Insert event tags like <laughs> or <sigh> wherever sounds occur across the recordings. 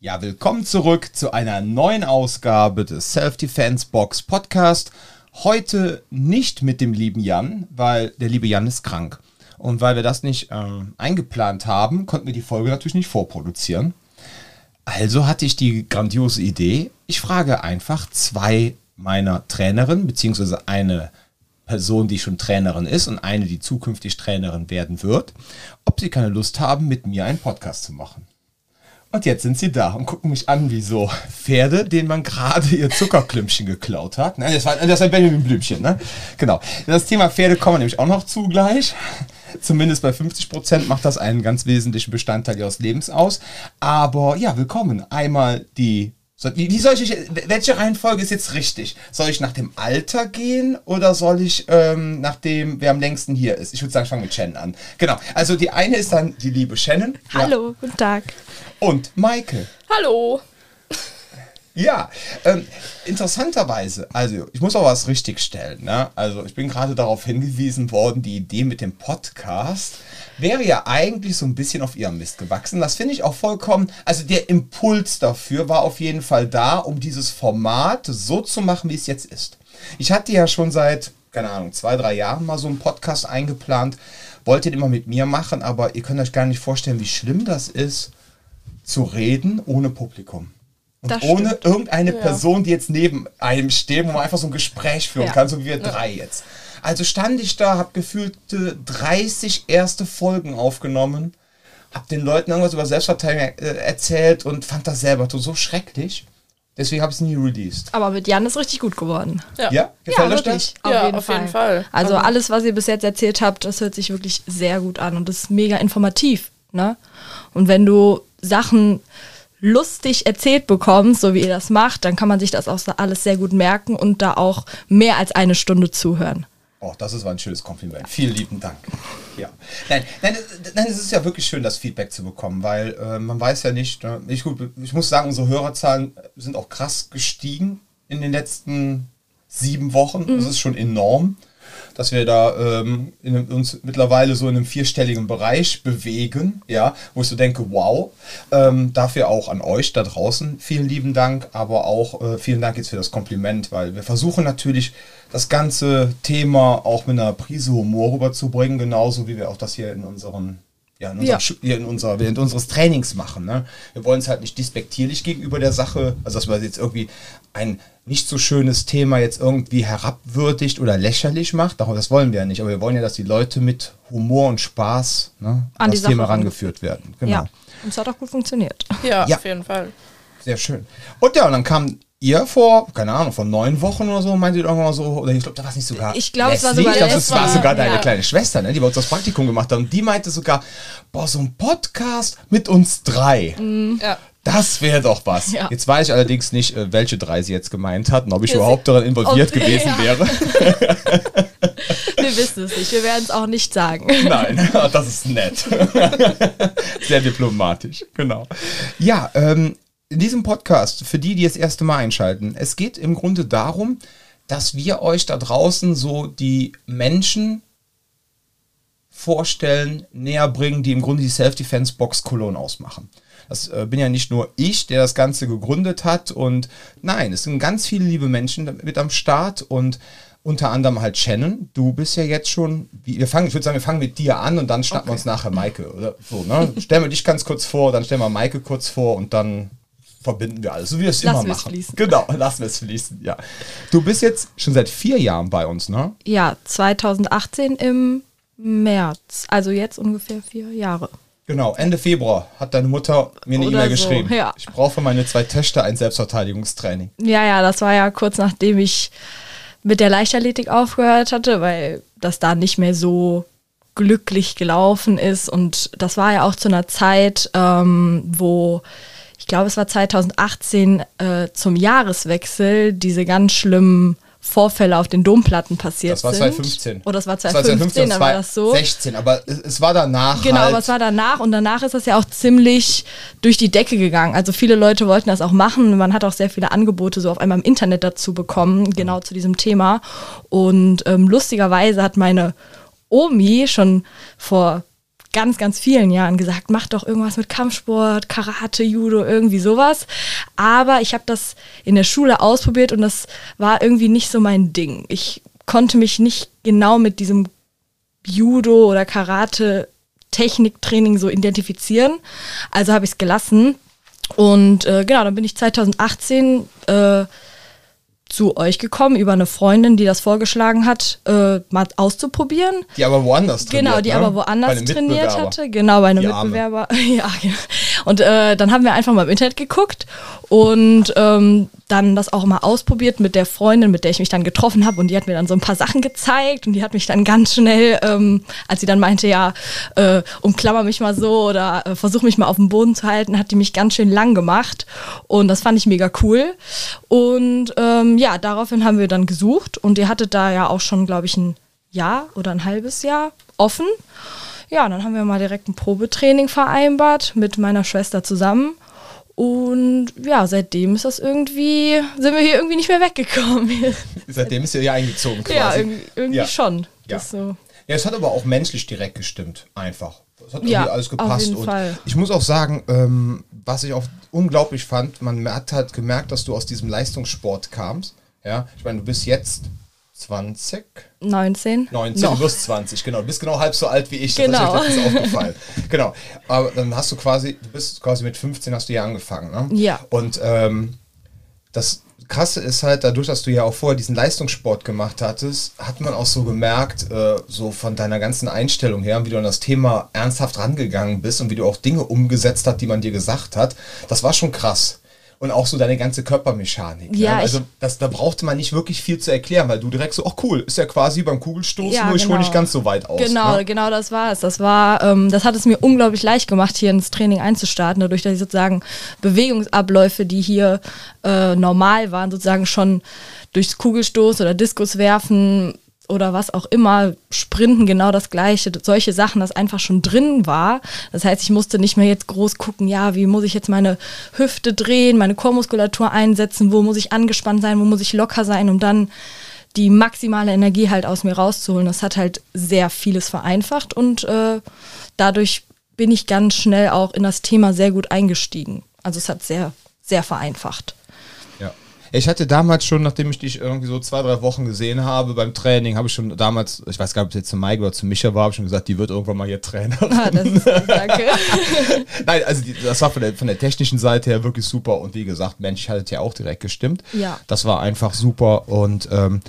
Ja, willkommen zurück zu einer neuen Ausgabe des Self-Defense Box Podcast. Heute nicht mit dem lieben Jan, weil der liebe Jan ist krank. Und weil wir das nicht ähm, eingeplant haben, konnten wir die Folge natürlich nicht vorproduzieren. Also hatte ich die grandiose Idee, ich frage einfach zwei meiner Trainerinnen, beziehungsweise eine Person, die schon Trainerin ist und eine, die zukünftig Trainerin werden wird, ob sie keine Lust haben, mit mir einen Podcast zu machen. Und jetzt sind sie da und gucken mich an wie so Pferde, denen man gerade ihr Zuckerklümpchen geklaut hat. Nein, das war, das war Benjamin Blümchen, ne? Genau. Das Thema Pferde kommen wir nämlich auch noch zugleich. Zumindest bei 50 Prozent macht das einen ganz wesentlichen Bestandteil ihres Lebens aus. Aber ja, willkommen. Einmal die so, wie, wie, soll ich, welche Reihenfolge ist jetzt richtig? Soll ich nach dem Alter gehen oder soll ich ähm, nach dem, wer am längsten hier ist? Ich würde sagen, ich fange mit Shannon an. Genau. Also die eine ist dann die liebe Shannon. Hallo, ja. guten Tag. Und Maike. Hallo. Ja, ähm, interessanterweise, also ich muss auch was richtigstellen. Ne? Also ich bin gerade darauf hingewiesen worden, die Idee mit dem Podcast wäre ja eigentlich so ein bisschen auf ihrem Mist gewachsen. Das finde ich auch vollkommen, also der Impuls dafür war auf jeden Fall da, um dieses Format so zu machen, wie es jetzt ist. Ich hatte ja schon seit, keine Ahnung, zwei, drei Jahren mal so einen Podcast eingeplant, wollte den immer mit mir machen, aber ihr könnt euch gar nicht vorstellen, wie schlimm das ist, zu reden ohne Publikum. Und das ohne stimmt. irgendeine ja. Person, die jetzt neben einem steht, wo man einfach so ein Gespräch führen ja. kann, so wie wir ja. drei jetzt. Also stand ich da, habe gefühlte 30 erste Folgen aufgenommen, habe den Leuten irgendwas über Selbstverteidigung äh, erzählt und fand das selber so schrecklich. Deswegen habe ich es nie released. Aber mit Jan ist richtig gut geworden. Ja, ja? gefällt ja, euch das? Auf, ja, jeden, auf Fall. jeden Fall. Also Aber alles, was ihr bis jetzt erzählt habt, das hört sich wirklich sehr gut an und ist mega informativ. Ne? Und wenn du Sachen lustig erzählt bekommst, so wie ihr das macht, dann kann man sich das auch alles sehr gut merken und da auch mehr als eine Stunde zuhören. Oh, das ist ein schönes Kompliment. Vielen lieben Dank. Ja. Nein, nein, nein, es ist ja wirklich schön, das Feedback zu bekommen, weil äh, man weiß ja nicht, äh, ich, gut, ich muss sagen, unsere Hörerzahlen sind auch krass gestiegen in den letzten sieben Wochen. Mhm. Das ist schon enorm dass wir da ähm, in, uns mittlerweile so in einem vierstelligen Bereich bewegen, ja, wo ich so denke, wow. Ähm, dafür auch an euch da draußen vielen lieben Dank, aber auch äh, vielen Dank jetzt für das Kompliment, weil wir versuchen natürlich das ganze Thema auch mit einer Prise Humor rüberzubringen, genauso wie wir auch das hier in unseren ja, in, unserer, ja. in unserer, während unseres Trainings machen. Ne? Wir wollen es halt nicht despektierlich gegenüber der Sache, also dass wir jetzt irgendwie ein nicht so schönes Thema jetzt irgendwie herabwürdigt oder lächerlich macht. Das wollen wir ja nicht. Aber wir wollen ja, dass die Leute mit Humor und Spaß ne, an das Thema rangeführt werden. Genau. Ja, und es hat auch gut funktioniert. Ja, ja, auf jeden Fall. Sehr schön. Und ja, und dann kam ihr vor, keine Ahnung, vor neun Wochen oder so, meint ihr irgendwann mal so, oder ich glaube, da war es nicht sogar. Ich glaube, es war sogar. Ich glaube, es war sogar deine ja. kleine Schwester, ne, die bei uns das Praktikum gemacht hat. Und die meinte sogar, boah, so ein Podcast mit uns drei. Mhm. Ja. Das wäre doch was. Ja. Jetzt weiß ich allerdings nicht, äh, welche drei sie jetzt gemeint hat und ob ich Wir überhaupt daran involviert ob, <laughs> gewesen ja. wäre. <laughs> Wir wissen es nicht. Wir werden es auch nicht sagen. <laughs> Nein, das ist nett. Sehr diplomatisch, genau. Ja, ähm, in diesem Podcast, für die, die das erste Mal einschalten, es geht im Grunde darum, dass wir euch da draußen so die Menschen vorstellen, näher bringen, die im Grunde die Self-Defense-Box Cologne ausmachen. Das äh, bin ja nicht nur ich, der das Ganze gegründet hat und nein, es sind ganz viele liebe Menschen mit am Start und unter anderem halt Shannon. Du bist ja jetzt schon, wir fangen, ich würde sagen, wir fangen mit dir an und dann schnappen okay. wir uns nachher Maike oder so, ne? Stellen wir dich ganz kurz vor, dann stellen wir Maike kurz vor und dann verbinden wir alles, so wie wir es immer machen. Fließen. Genau, lassen wir es fließen, ja. Du bist jetzt schon seit vier Jahren bei uns, ne? Ja, 2018 im März, also jetzt ungefähr vier Jahre. Genau, Ende Februar hat deine Mutter mir eine E-Mail so, geschrieben. Ja. Ich brauche für meine zwei Töchter ein Selbstverteidigungstraining. Ja, ja, das war ja kurz nachdem ich mit der Leichtathletik aufgehört hatte, weil das da nicht mehr so glücklich gelaufen ist. Und das war ja auch zu einer Zeit, ähm, wo ich glaube, es war 2018 äh, zum Jahreswechsel diese ganz schlimmen Vorfälle auf den Domplatten passiert sind. Das war 2015. Oder das war 2015, dann war das so. 16, aber es, war danach. Genau, halt aber es war danach und danach ist das ja auch ziemlich durch die Decke gegangen. Also viele Leute wollten das auch machen. Man hat auch sehr viele Angebote so auf einmal im Internet dazu bekommen, genau zu diesem Thema. Und ähm, lustigerweise hat meine Omi schon vor ganz, ganz vielen Jahren gesagt, mach doch irgendwas mit Kampfsport, Karate, Judo, irgendwie sowas. Aber ich habe das in der Schule ausprobiert und das war irgendwie nicht so mein Ding. Ich konnte mich nicht genau mit diesem Judo oder Karate Techniktraining so identifizieren. Also habe ich es gelassen. Und äh, genau, dann bin ich 2018 äh, zu euch gekommen über eine Freundin, die das vorgeschlagen hat, äh, mal auszuprobieren. Die aber woanders trainiert. Genau, die ne? aber woanders trainiert hatte. Genau, bei einem Mitbewerber. <laughs> ja, genau. Und äh, dann haben wir einfach mal im Internet geguckt und ähm, dann das auch mal ausprobiert mit der Freundin, mit der ich mich dann getroffen habe. Und die hat mir dann so ein paar Sachen gezeigt und die hat mich dann ganz schnell, ähm, als sie dann meinte, ja, äh, umklammer mich mal so oder äh, versuch mich mal auf dem Boden zu halten, hat die mich ganz schön lang gemacht. Und das fand ich mega cool. Und ähm, ja, daraufhin haben wir dann gesucht und ihr hattet da ja auch schon, glaube ich, ein Jahr oder ein halbes Jahr offen. Ja, dann haben wir mal direkt ein Probetraining vereinbart mit meiner Schwester zusammen. Und ja, seitdem ist das irgendwie, sind wir hier irgendwie nicht mehr weggekommen. <laughs> seitdem ist ihr hier eingezogen quasi. Ja, irgendwie, irgendwie ja. schon. Ja. So. ja, es hat aber auch menschlich direkt gestimmt, einfach. Es hat ja, alles gepasst. Auf jeden und Fall. ich muss auch sagen, ähm, was ich auch unglaublich fand, man hat halt gemerkt, dass du aus diesem Leistungssport kamst. Ja, ich meine, du bist jetzt 20? 19. 19, Noch. du wirst 20, genau. Du bist genau halb so alt wie ich. Das genau. Das ist aufgefallen. <laughs> genau. Aber dann hast du quasi, du bist quasi mit 15 hast du ja angefangen, ne? Ja. Und ähm, das Krasse ist halt, dadurch, dass du ja auch vorher diesen Leistungssport gemacht hattest, hat man auch so gemerkt, äh, so von deiner ganzen Einstellung her, wie du an das Thema ernsthaft rangegangen bist und wie du auch Dinge umgesetzt hast, die man dir gesagt hat. Das war schon krass und auch so deine ganze Körpermechanik. Ja, ne? Also das, da brauchte man nicht wirklich viel zu erklären, weil du direkt so, ach cool, ist ja quasi beim Kugelstoßen, ja, nur ich genau. hole nicht ganz so weit aus. Genau, ne? genau das war es. Das war, ähm, das hat es mir unglaublich leicht gemacht, hier ins Training einzustarten, dadurch, dass ich sozusagen Bewegungsabläufe, die hier äh, normal waren, sozusagen schon durchs Kugelstoß oder Oder was auch immer, Sprinten genau das gleiche, solche Sachen, das einfach schon drin war. Das heißt, ich musste nicht mehr jetzt groß gucken, ja, wie muss ich jetzt meine Hüfte drehen, meine Chormuskulatur einsetzen, wo muss ich angespannt sein, wo muss ich locker sein, um dann die maximale Energie halt aus mir rauszuholen. Das hat halt sehr vieles vereinfacht und äh, dadurch bin ich ganz schnell auch in das Thema sehr gut eingestiegen. Also es hat sehr, sehr vereinfacht. Ich hatte damals schon, nachdem ich dich irgendwie so zwei, drei Wochen gesehen habe beim Training, habe ich schon damals, ich weiß gar nicht, ob es jetzt zu Mike oder zu Micha war, habe ich schon gesagt, die wird irgendwann mal hier Trainerin. Ah, das ist, danke. <laughs> Nein, also die, das war von der, von der technischen Seite her wirklich super und wie gesagt, Mensch, hat ja auch direkt gestimmt. Ja. Das war einfach super und ähm,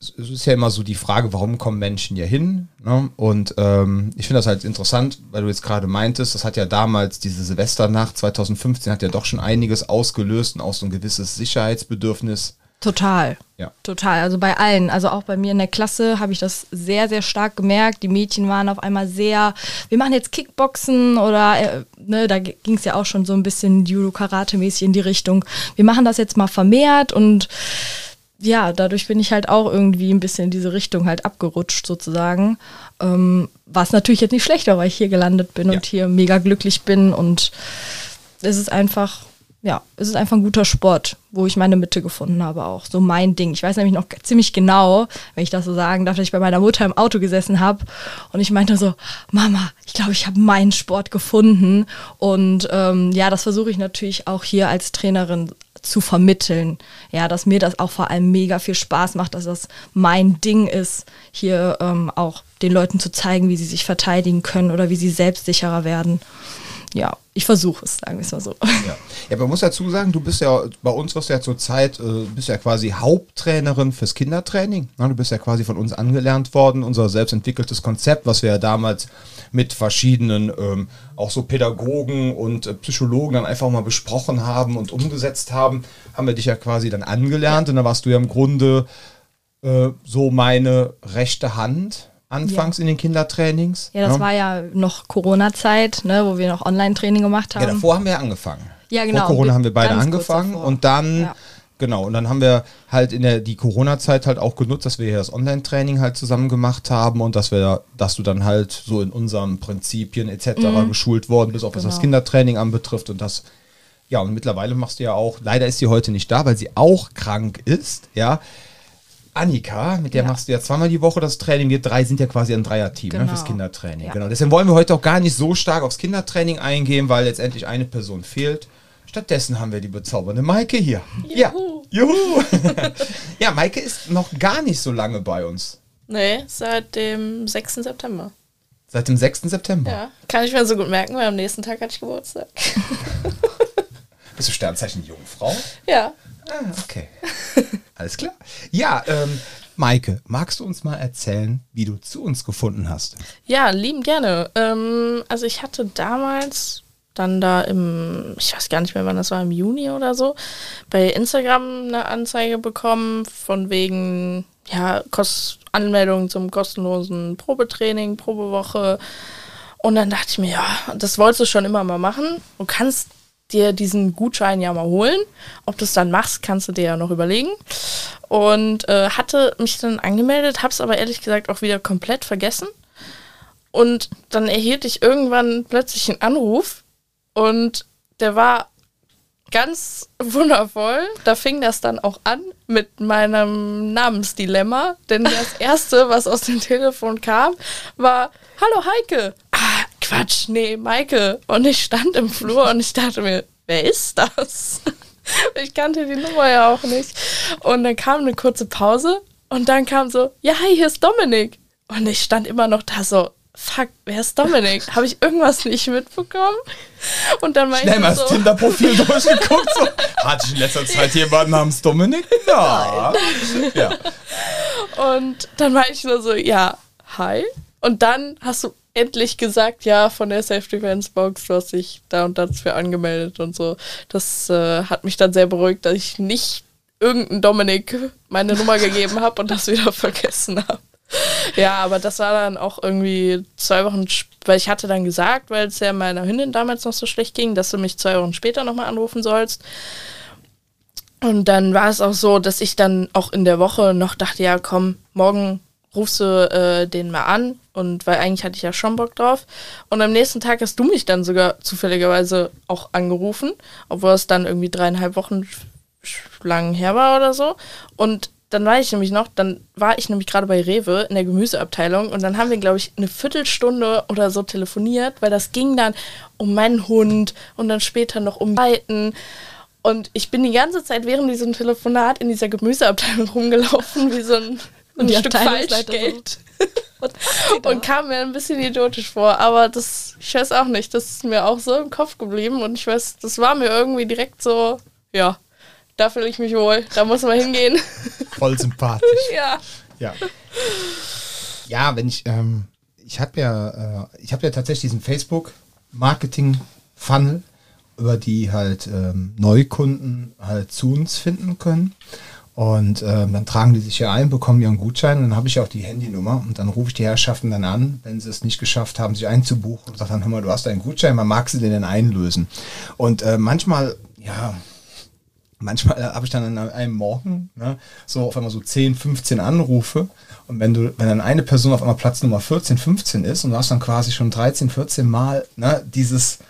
es ist ja immer so die Frage, warum kommen Menschen hier hin? Ne? Und ähm, ich finde das halt interessant, weil du jetzt gerade meintest, das hat ja damals diese Silvesternacht 2015 hat ja doch schon einiges ausgelöst und auch so ein gewisses Sicherheitsbedürfnis. Total. Ja. Total. Also bei allen. Also auch bei mir in der Klasse habe ich das sehr, sehr stark gemerkt. Die Mädchen waren auf einmal sehr, wir machen jetzt Kickboxen oder, äh, ne, da ging es ja auch schon so ein bisschen Judo-Karate-mäßig in die Richtung. Wir machen das jetzt mal vermehrt und ja, dadurch bin ich halt auch irgendwie ein bisschen in diese Richtung halt abgerutscht sozusagen. Ähm, was natürlich jetzt nicht schlechter, weil ich hier gelandet bin ja. und hier mega glücklich bin und es ist einfach, ja, es ist einfach ein guter Sport, wo ich meine Mitte gefunden habe auch. So mein Ding. Ich weiß nämlich noch ziemlich genau, wenn ich das so sagen darf, dass ich bei meiner Mutter im Auto gesessen habe und ich meinte so, Mama, ich glaube, ich habe meinen Sport gefunden. Und ähm, ja, das versuche ich natürlich auch hier als Trainerin zu vermitteln. Ja, dass mir das auch vor allem mega viel Spaß macht, dass das mein Ding ist, hier ähm, auch den Leuten zu zeigen, wie sie sich verteidigen können oder wie sie selbstsicherer werden. Ja, ich versuche es, sagen wir es mal so. Ja. ja, man muss dazu sagen, du bist ja, bei uns wirst du ja zurzeit, äh, bist ja quasi Haupttrainerin fürs Kindertraining. Na, du bist ja quasi von uns angelernt worden, unser selbstentwickeltes Konzept, was wir ja damals mit verschiedenen, ähm, auch so Pädagogen und äh, Psychologen dann einfach mal besprochen haben und umgesetzt haben, haben wir dich ja quasi dann angelernt und da warst du ja im Grunde äh, so meine rechte Hand anfangs ja. in den Kindertrainings. Ja, das ja. war ja noch Corona-Zeit, ne, wo wir noch Online-Training gemacht haben. Ja, davor haben wir ja angefangen. Ja, genau. Vor Corona haben wir beide angefangen und dann, ja. genau, und dann haben wir halt in der die Corona-Zeit halt auch genutzt, dass wir hier das Online-Training halt zusammen gemacht haben und dass wir, dass du dann halt so in unseren Prinzipien etc. Mhm. geschult worden bist, auch was genau. das Kindertraining anbetrifft und das ja, und mittlerweile machst du ja auch, leider ist sie heute nicht da, weil sie auch krank ist, ja Annika, mit der ja. machst du ja zweimal die Woche das Training. Wir drei sind ja quasi ein Dreierteam genau. ne, fürs. Kindertraining. Ja. Genau. Deswegen wollen wir heute auch gar nicht so stark aufs Kindertraining eingehen, weil letztendlich eine Person fehlt. Stattdessen haben wir die bezaubernde Maike hier. Juhu. Ja. Juhu. <laughs> ja, Maike ist noch gar nicht so lange bei uns. Nee, seit dem 6. September. Seit dem 6. September? Ja, kann ich mir so gut merken, weil am nächsten Tag hatte ich Geburtstag. <laughs> Bist du Sternzeichen Jungfrau? Ja. Ah, okay. <laughs> Alles klar. Ja, ähm, Maike, magst du uns mal erzählen, wie du zu uns gefunden hast? Ja, lieben gerne. Ähm, also ich hatte damals dann da im, ich weiß gar nicht mehr, wann das war, im Juni oder so, bei Instagram eine Anzeige bekommen von wegen, ja, Kost Anmeldung zum kostenlosen Probetraining, Probewoche. Und dann dachte ich mir, ja, das wolltest du schon immer mal machen. Du kannst dir diesen Gutschein ja mal holen. Ob du es dann machst, kannst du dir ja noch überlegen. Und äh, hatte mich dann angemeldet, habe es aber ehrlich gesagt auch wieder komplett vergessen. Und dann erhielt ich irgendwann plötzlich einen Anruf und der war ganz <laughs> wundervoll. Da fing das dann auch an mit meinem Namensdilemma, denn das <laughs> erste, was aus dem Telefon kam, war Hallo Heike. Quatsch, nee, Maike. Und ich stand im Flur und ich dachte mir, wer ist das? <laughs> Ich kannte die Nummer ja auch nicht. Und dann kam eine kurze Pause und dann kam so, ja, hi, hier ist Dominik. Und ich stand immer noch da so, fuck, wer ist Dominik? Habe ich irgendwas nicht mitbekommen? Und dann meinte ich mal so, das Tinder-Profil <laughs> durchgeguckt. So. Hatte ich in letzter <laughs> Zeit jemanden namens Dominik? Ja. ja. Und dann war ich nur so, ja, hi. Und dann hast du endlich gesagt, ja, von der Self-Defense-Box, du hast dich da und dafür angemeldet und so. Das äh, hat mich dann sehr beruhigt, dass ich nicht irgendeinen Dominik meine Nummer gegeben habe und das wieder <laughs> vergessen habe. Ja, aber das war dann auch irgendwie zwei Wochen, weil ich hatte dann gesagt, weil es ja meiner Hündin damals noch so schlecht ging, dass du mich zwei Wochen später nochmal anrufen sollst. Und dann war es auch so, dass ich dann auch in der Woche noch dachte, ja komm, morgen rufst du äh, den mal an und weil eigentlich hatte ich ja schon Bock drauf. Und am nächsten Tag hast du mich dann sogar zufälligerweise auch angerufen, obwohl es dann irgendwie dreieinhalb Wochen lang her war oder so. Und dann war ich nämlich noch, dann war ich nämlich gerade bei Rewe in der Gemüseabteilung und dann haben wir, glaube ich, eine Viertelstunde oder so telefoniert, weil das ging dann um meinen Hund und dann später noch um Reiten. Und ich bin die ganze Zeit während diesem Telefonat in dieser Gemüseabteilung rumgelaufen, wie so ein, ein Stück Falschgeld. <laughs> und kam mir ein bisschen idiotisch vor, aber das, ich weiß auch nicht, das ist mir auch so im Kopf geblieben und ich weiß, das war mir irgendwie direkt so, ja, da fühle ich mich wohl. Da muss man hingehen. <laughs> Voll sympathisch. ja. Ja. Ja, wenn ich, ähm, ich habe ja, äh, ich habe ja tatsächlich diesen Facebook-Marketing-Funnel, über die halt ähm, Neukunden halt zu uns finden können. Und ähm, dann tragen die sich ja ein, bekommen ihren Gutschein. Und dann habe ich auch die Handynummer. Und dann rufe ich die Herrschaften dann an, wenn sie es nicht geschafft haben, sich einzubuchen und sage dann, hör mal, du hast einen Gutschein, man mag sie den denn einlösen. Und äh, manchmal, ja, manchmal äh, habe ich dann an einem Morgen ne, so auf einmal so 10, 15 Anrufe. Und wenn du, wenn dann eine Person auf einmal Platz Nummer 14, 15 ist und du hast dann quasi schon 13, 14 Mal ne, dieses,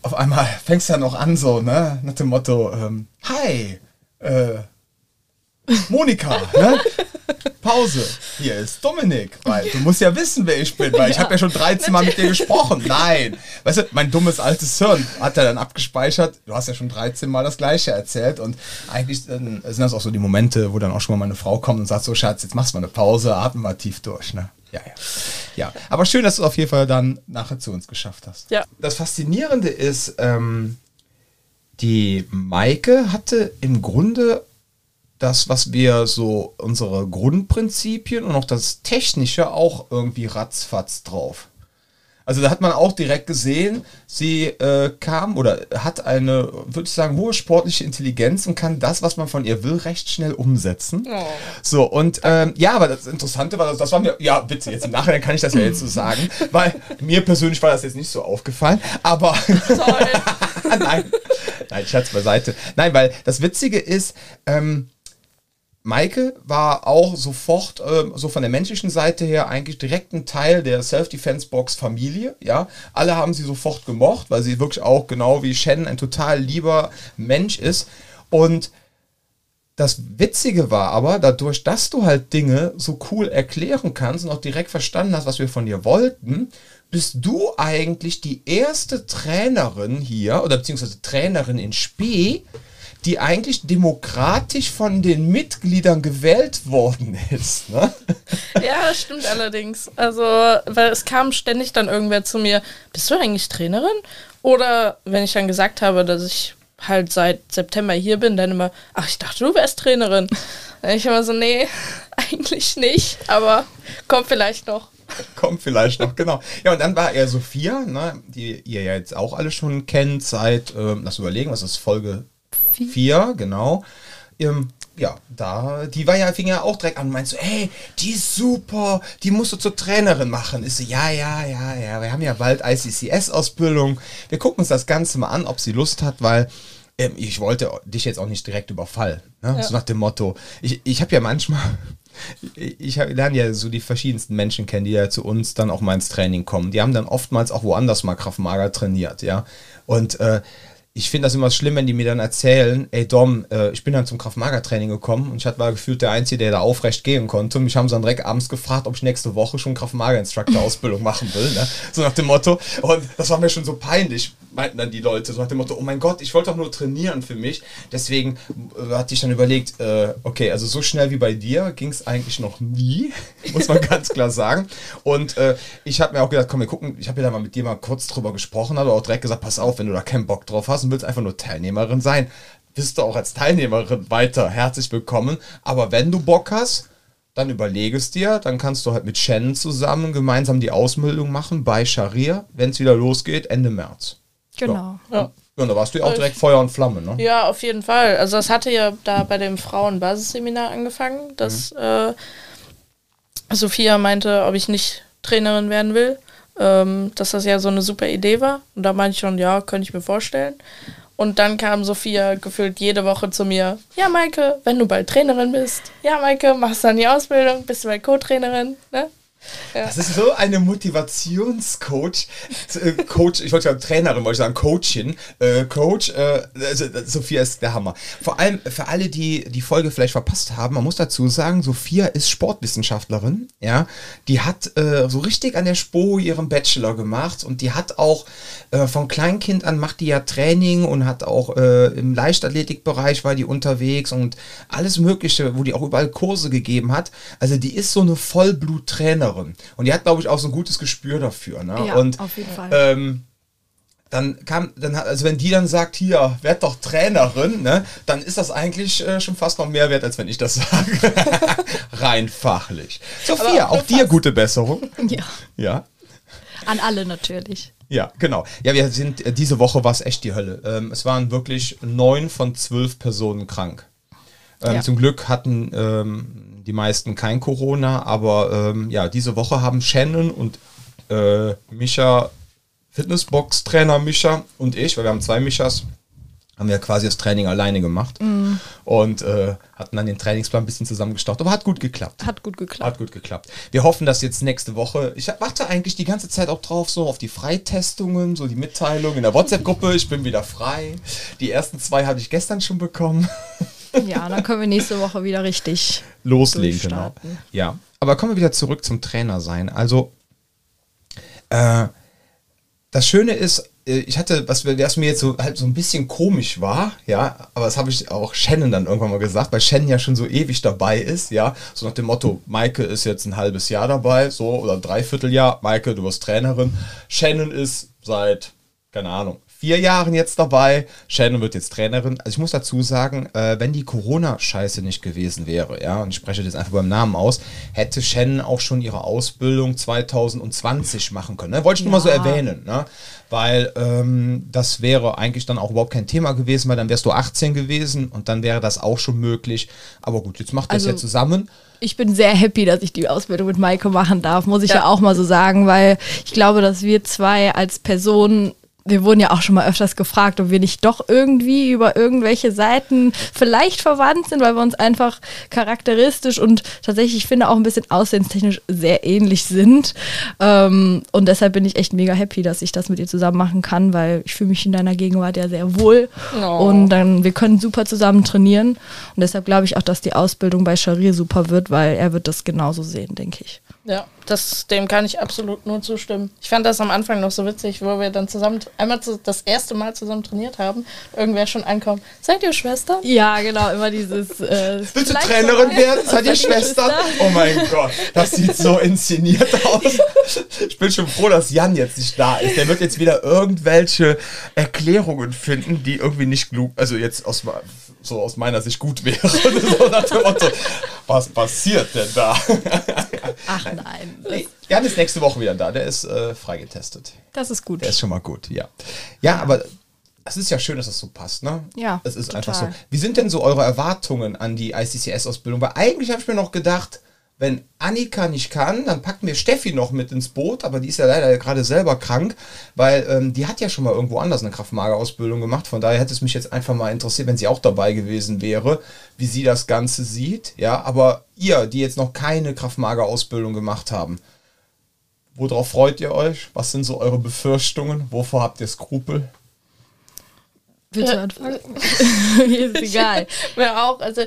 auf einmal fängst du dann auch an so, ne, nach dem Motto, ähm, hi, äh, Monika, ne? Pause. Hier ist Dominik, weil du musst ja wissen, wer ich bin, weil ich habe ja schon 13 Mal mit dir gesprochen. Nein. Weißt du, mein dummes altes Hirn hat er dann abgespeichert. Du hast ja schon 13 Mal das Gleiche erzählt und eigentlich sind das auch so die Momente, wo dann auch schon mal meine Frau kommt und sagt so, Schatz, jetzt machst du mal eine Pause, atme mal tief durch, ne? Ja, ja. Ja, aber schön, dass du es auf jeden Fall dann nachher zu uns geschafft hast. Ja. Das Faszinierende ist, ähm, die Maike hatte im Grunde das, was wir so, unsere Grundprinzipien und auch das Technische auch irgendwie ratzfatz drauf. Also da hat man auch direkt gesehen, sie äh, kam oder hat eine, würde ich sagen, hohe sportliche Intelligenz und kann das, was man von ihr will, recht schnell umsetzen. Oh. So, und ähm, ja, aber das Interessante war, das war mir, ja, bitte, jetzt im Nachhinein kann ich das ja jetzt so sagen, weil mir persönlich war das jetzt nicht so aufgefallen, aber. <laughs> Nein. Nein, Schatz beiseite. Nein, weil das Witzige ist, ähm, Maike war auch sofort, äh, so von der menschlichen Seite her, eigentlich direkt ein Teil der Self-Defense-Box-Familie. Ja, alle haben sie sofort gemocht, weil sie wirklich auch genau wie Shen ein total lieber Mensch ist. Und das Witzige war aber, dadurch, dass du halt Dinge so cool erklären kannst und auch direkt verstanden hast, was wir von dir wollten, bist du eigentlich die erste Trainerin hier oder beziehungsweise Trainerin in Spee, die eigentlich demokratisch von den Mitgliedern gewählt worden ist. Ne? Ja, das stimmt allerdings. Also, weil es kam ständig dann irgendwer zu mir, bist du eigentlich Trainerin? Oder wenn ich dann gesagt habe, dass ich halt seit September hier bin, dann immer, ach, ich dachte, du wärst Trainerin. Dann ich immer so, nee, <laughs> eigentlich nicht, aber kommt vielleicht noch. Kommt vielleicht noch, genau. Ja, und dann war er Sophia, ne, die ihr ja jetzt auch alle schon kennt, seit, äh, lass überlegen, was ist Folge 4, genau. Ähm, ja, da, die war ja, fing ja auch direkt an und meinte so, hey, die ist super, die musst du zur Trainerin machen. Ist so, ja, ja, ja, ja, wir haben ja bald ICCS-Ausbildung. Wir gucken uns das Ganze mal an, ob sie Lust hat, weil ähm, ich wollte dich jetzt auch nicht direkt überfallen. Ne? Ja. So nach dem Motto, ich, ich habe ja manchmal, <laughs> ich lerne ja so die verschiedensten Menschen kennen, die ja zu uns dann auch mal ins Training kommen. Die haben dann oftmals auch woanders mal Kraft Mager trainiert, ja. Und äh, ich finde das immer schlimm, wenn die mir dann erzählen, ey Dom, äh, ich bin dann zum Kraft-Mager-Training gekommen und ich war gefühlt der Einzige, der da aufrecht gehen konnte. Mich haben sie dann direkt abends gefragt, ob ich nächste Woche schon Kraft-Mager-Instructor-Ausbildung <laughs> machen will. Ne? So nach dem Motto. Und das war mir schon so peinlich, meinten dann die Leute. So nach dem Motto, oh mein Gott, ich wollte doch nur trainieren für mich. Deswegen äh, hatte ich dann überlegt, äh, okay, also so schnell wie bei dir ging es eigentlich noch nie, <laughs> muss man ganz klar sagen. Und äh, ich habe mir auch gedacht, komm, wir gucken, ich habe ja da mal mit dir mal kurz drüber gesprochen, aber auch direkt gesagt, pass auf, wenn du da keinen Bock drauf hast und willst einfach nur Teilnehmerin sein, bist du auch als Teilnehmerin weiter herzlich willkommen. Aber wenn du Bock hast, dann überlege es dir, dann kannst du halt mit Shannon zusammen gemeinsam die Ausbildung machen bei Scharia, wenn es wieder losgeht, Ende März. Genau. Ja. Ja, und da warst du ja auch direkt Feuer und Flamme, ne? Ja, auf jeden Fall. Also das hatte ja da bei dem Frauenbasisseminar angefangen, dass äh, Sophia meinte, ob ich nicht Trainerin werden will, ähm, dass das ja so eine super Idee war. Und da meinte ich schon, ja, könnte ich mir vorstellen. Und dann kam Sophia gefühlt jede Woche zu mir, ja, Maike, wenn du bald Trainerin bist, ja, Maike, machst dann die Ausbildung, bist du bald Co-Trainerin, ne? Ja. Das ist so eine Motivationscoach. Äh, Coach, ich wollte ja Trainerin, wollte ich sagen, Coachin. Äh, Coach, äh, also, äh, Sophia ist der Hammer. Vor allem für alle, die die Folge vielleicht verpasst haben, man muss dazu sagen, Sophia ist Sportwissenschaftlerin. Ja, die hat äh, so richtig an der SPO ihren Bachelor gemacht und die hat auch von Kleinkind an macht die ja Training und hat auch im Leichtathletikbereich war die unterwegs und alles Mögliche, wo die auch überall Kurse gegeben hat. Also die ist so eine Vollblut-Trainerin und die hat, glaube ich, auch so ein gutes Gespür dafür. Ne? Ja, und, auf jeden Fall. Ähm, dann kam, dann hat, also wenn die dann sagt, hier, werd doch Trainerin, ne, dann ist das eigentlich äh, schon fast noch mehr wert, als wenn ich das <laughs> sage. Rein fachlich. Sophia, Aber auch dir gute Besserung. <laughs> Ja. Ja. An alle natürlich. Ja, genau. Ja, wir sind, äh, diese Woche war es echt die Hölle. Ähm, es waren wirklich neun von zwölf Personen krank. Ähm, Ja. Zum Glück hatten ähm, die meisten kein Corona, aber ähm, ja, diese Woche haben Shannon und äh, Micha, Fitnessbox-Trainer Micha und ich, weil wir haben zwei Michas, haben wir quasi das Training alleine gemacht und äh, hatten dann den Trainingsplan ein bisschen zusammengestaut, aber hat gut geklappt. Hat gut geklappt. Hat gut geklappt. Wir hoffen, dass jetzt nächste Woche. Ich warte eigentlich die ganze Zeit auch drauf, so auf die Freitestungen, so die Mitteilung in der WhatsApp-Gruppe. Ich bin wieder frei. Die ersten zwei habe ich gestern schon bekommen. <laughs> Ja, dann können wir nächste Woche wieder richtig. Loslegen, genau. Ja. Aber kommen wir wieder zurück zum Trainer sein. Also, äh, das Schöne ist, äh, ich hatte, was, mir- was mir jetzt so halt so ein bisschen komisch war, ja, aber das habe ich auch Shannon dann irgendwann mal gesagt, weil Shannon ja schon so ewig dabei ist, ja, so nach dem Motto, Maike ist jetzt ein halbes Jahr dabei, so, oder ein Dreivierteljahr, Maike, du wirst Trainerin. Shannon ist seit, keine Ahnung, vier Jahren jetzt dabei. Shannon wird jetzt Trainerin. Also ich muss dazu sagen, äh, wenn die Corona-Scheiße nicht gewesen wäre, ja, und ich spreche das einfach beim Namen aus, hätte Shannon auch schon ihre Ausbildung 2020 machen können. Ne? Wollte ich nur mal so Ja. erwähnen, ne? Weil ähm, das wäre eigentlich dann auch überhaupt kein Thema gewesen, weil dann wärst du 18 gewesen und dann wäre das auch schon möglich. Aber gut, jetzt macht Also- ja zusammen. Ich bin sehr happy, dass ich die Ausbildung mit Maike machen darf, muss ich ja, Ja. auch mal so sagen, weil ich glaube, dass wir zwei als Personen wir wurden ja auch schon mal öfters gefragt, ob wir nicht doch irgendwie über irgendwelche Seiten vielleicht verwandt sind, weil wir uns einfach charakteristisch und tatsächlich, ich finde, auch ein bisschen aussehenstechnisch sehr ähnlich sind. Ähm, und deshalb bin ich echt mega happy, dass ich das mit dir zusammen machen kann, weil ich fühle mich in deiner Gegenwart ja sehr wohl. Oh. Und dann, wir können super zusammen trainieren. Und deshalb glaube ich auch, dass die Ausbildung bei Sharir super wird, weil er wird das genauso sehen, denke ich. Ja, das, dem kann ich absolut nur zustimmen. Ich fand das am Anfang noch so witzig, wo wir dann zusammen, einmal zu, das erste Mal zusammen trainiert haben, irgendwer schon ankommt. Seid ihr Schwestern? Ja, genau, immer dieses. Äh, Willst du Trainerin werden? Seid ihr Schwestern? Oh mein Gott, das sieht so inszeniert aus. Ich bin schon froh, dass Jan jetzt nicht da ist. Der wird jetzt wieder irgendwelche Erklärungen finden, die irgendwie nicht klug, also jetzt aus, so aus meiner Sicht gut wären. <laughs> so nach dem Motto, was passiert denn da? Ach nein. Nee, Jan ist nächste Woche wieder da. Der ist äh, freigetestet. Das ist gut. Der ist schon mal gut, ja. Ja, aber es ist ja schön, dass das so passt, ne? Ja. Es ist total. einfach so. Wie sind denn so eure Erwartungen an die ICCS-Ausbildung? Weil eigentlich habe ich mir noch gedacht, wenn Annika nicht kann, dann packen wir Steffi noch mit ins Boot, aber die ist ja leider gerade selber krank, weil ähm, die hat ja schon mal irgendwo anders eine Kraftmager-Ausbildung gemacht. Von daher hätte es mich jetzt einfach mal interessiert, wenn sie auch dabei gewesen wäre, wie sie das Ganze sieht. Ja, aber ihr, die jetzt noch keine Kraftmager-Ausbildung gemacht haben, worauf freut ihr euch? Was sind so eure Befürchtungen? Wovor habt ihr Skrupel? Willst du anfangen? Mir <laughs> ist egal. Mir auch. Also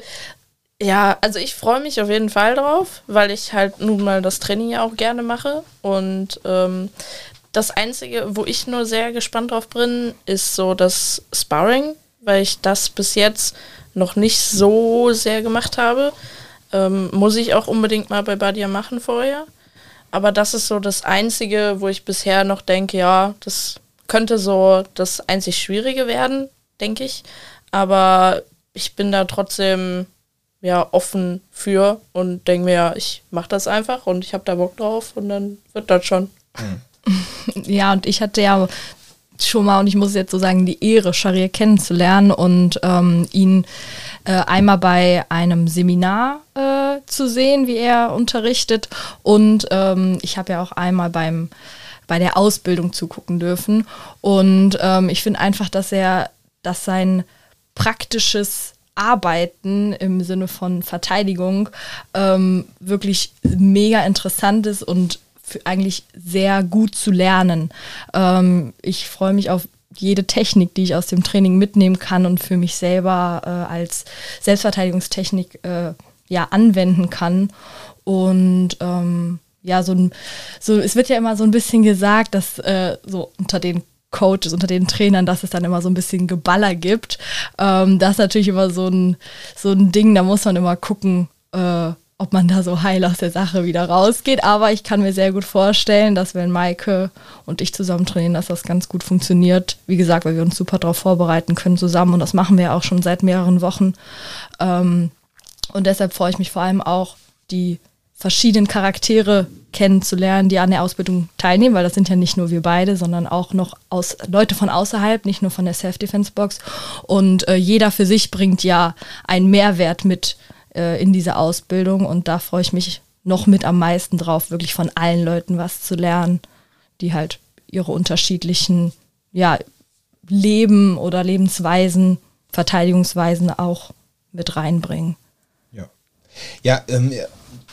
ja, also ich freue mich auf jeden Fall drauf, weil ich halt nun mal das Training ja auch gerne mache. Und ähm, das Einzige, wo ich nur sehr gespannt drauf bin, ist so das Sparring, weil ich das bis jetzt noch nicht so sehr gemacht habe. Ähm, muss ich auch unbedingt mal bei Badia machen vorher. Aber das ist so das Einzige, wo ich bisher noch denke, ja, das könnte so das einzig Schwierige werden, denke ich. Aber ich bin da trotzdem ja offen für und denke mir, ja, ich mache das einfach und ich habe da Bock drauf und dann wird das schon. <laughs> Ja, und ich hatte ja schon mal, und ich muss jetzt so sagen, die Ehre, Sharia kennenzulernen und ähm, ihn äh, einmal bei einem Seminar äh, zu sehen, wie er unterrichtet. Und ähm, ich habe ja auch einmal beim bei der Ausbildung zugucken dürfen. Und ähm, ich finde einfach, dass er, dass sein praktisches Arbeiten im Sinne von Verteidigung ähm, wirklich mega interessant ist und eigentlich sehr gut zu lernen. Ähm, ich freue mich auf jede Technik, die ich aus dem Training mitnehmen kann und für mich selber äh, als Selbstverteidigungstechnik äh, ja anwenden kann. Und ähm, ja, so ein, so, es wird ja immer so ein bisschen gesagt, dass äh, so unter den Coaches, unter den Trainern, dass es dann immer so ein bisschen Geballer gibt. Ähm, das ist natürlich immer so ein, so ein Ding, da muss man immer gucken, äh, ob man da so heil aus der Sache wieder rausgeht. Aber ich kann mir sehr gut vorstellen, dass wenn Maike und ich zusammen trainieren, dass das ganz gut funktioniert. Wie gesagt, weil wir uns super darauf vorbereiten können zusammen und das machen wir auch schon seit mehreren Wochen. Ähm, und deshalb freue ich mich vor allem auch, die verschiedenen Charaktere kennenzulernen, die an der Ausbildung teilnehmen, weil das sind ja nicht nur wir beide, sondern auch noch aus, Leute von außerhalb, nicht nur von der Self-Defense-Box. Und äh, jeder für sich bringt ja einen Mehrwert mit äh, in diese Ausbildung und da freue ich mich noch mit am meisten drauf, wirklich von allen Leuten was zu lernen, die halt ihre unterschiedlichen ja, Leben oder Lebensweisen, Verteidigungsweisen auch mit reinbringen. Ja. Ja, ähm,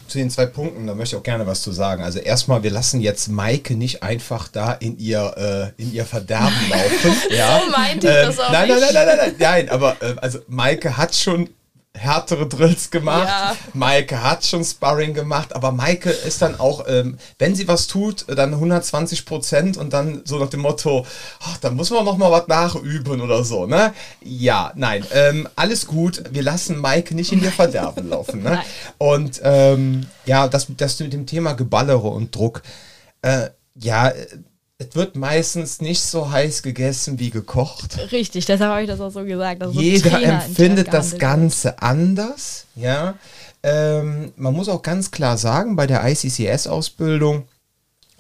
zu den zwei Punkten, da möchte ich auch gerne was zu sagen. Also erstmal, wir lassen jetzt Maike nicht einfach da in ihr, äh, in ihr Verderben <laughs> laufen. ja. So meinte ich ähm, das auch nein, nicht. Nein, nein, nein, nein, nein, nein, aber äh, also Maike hat schon härtere Drills gemacht. Ja. Maike hat schon Sparring gemacht, aber Maike ist dann auch, ähm, wenn sie was tut, dann 120 Prozent und dann so nach dem Motto, ach, dann muss man noch mal was nachüben oder so, ne? Ja, nein, ähm, alles gut. Wir lassen Maike nicht in ihr Verderben laufen, ne? Und ähm, ja, das, das mit dem Thema Geballere und Druck, äh, ja, es wird meistens nicht so heiß gegessen wie gekocht. Richtig, deshalb habe ich das auch so gesagt. Jeder empfindet das Ganze anders. Ja, ähm, man muss auch ganz klar sagen, bei der ICCS-Ausbildung,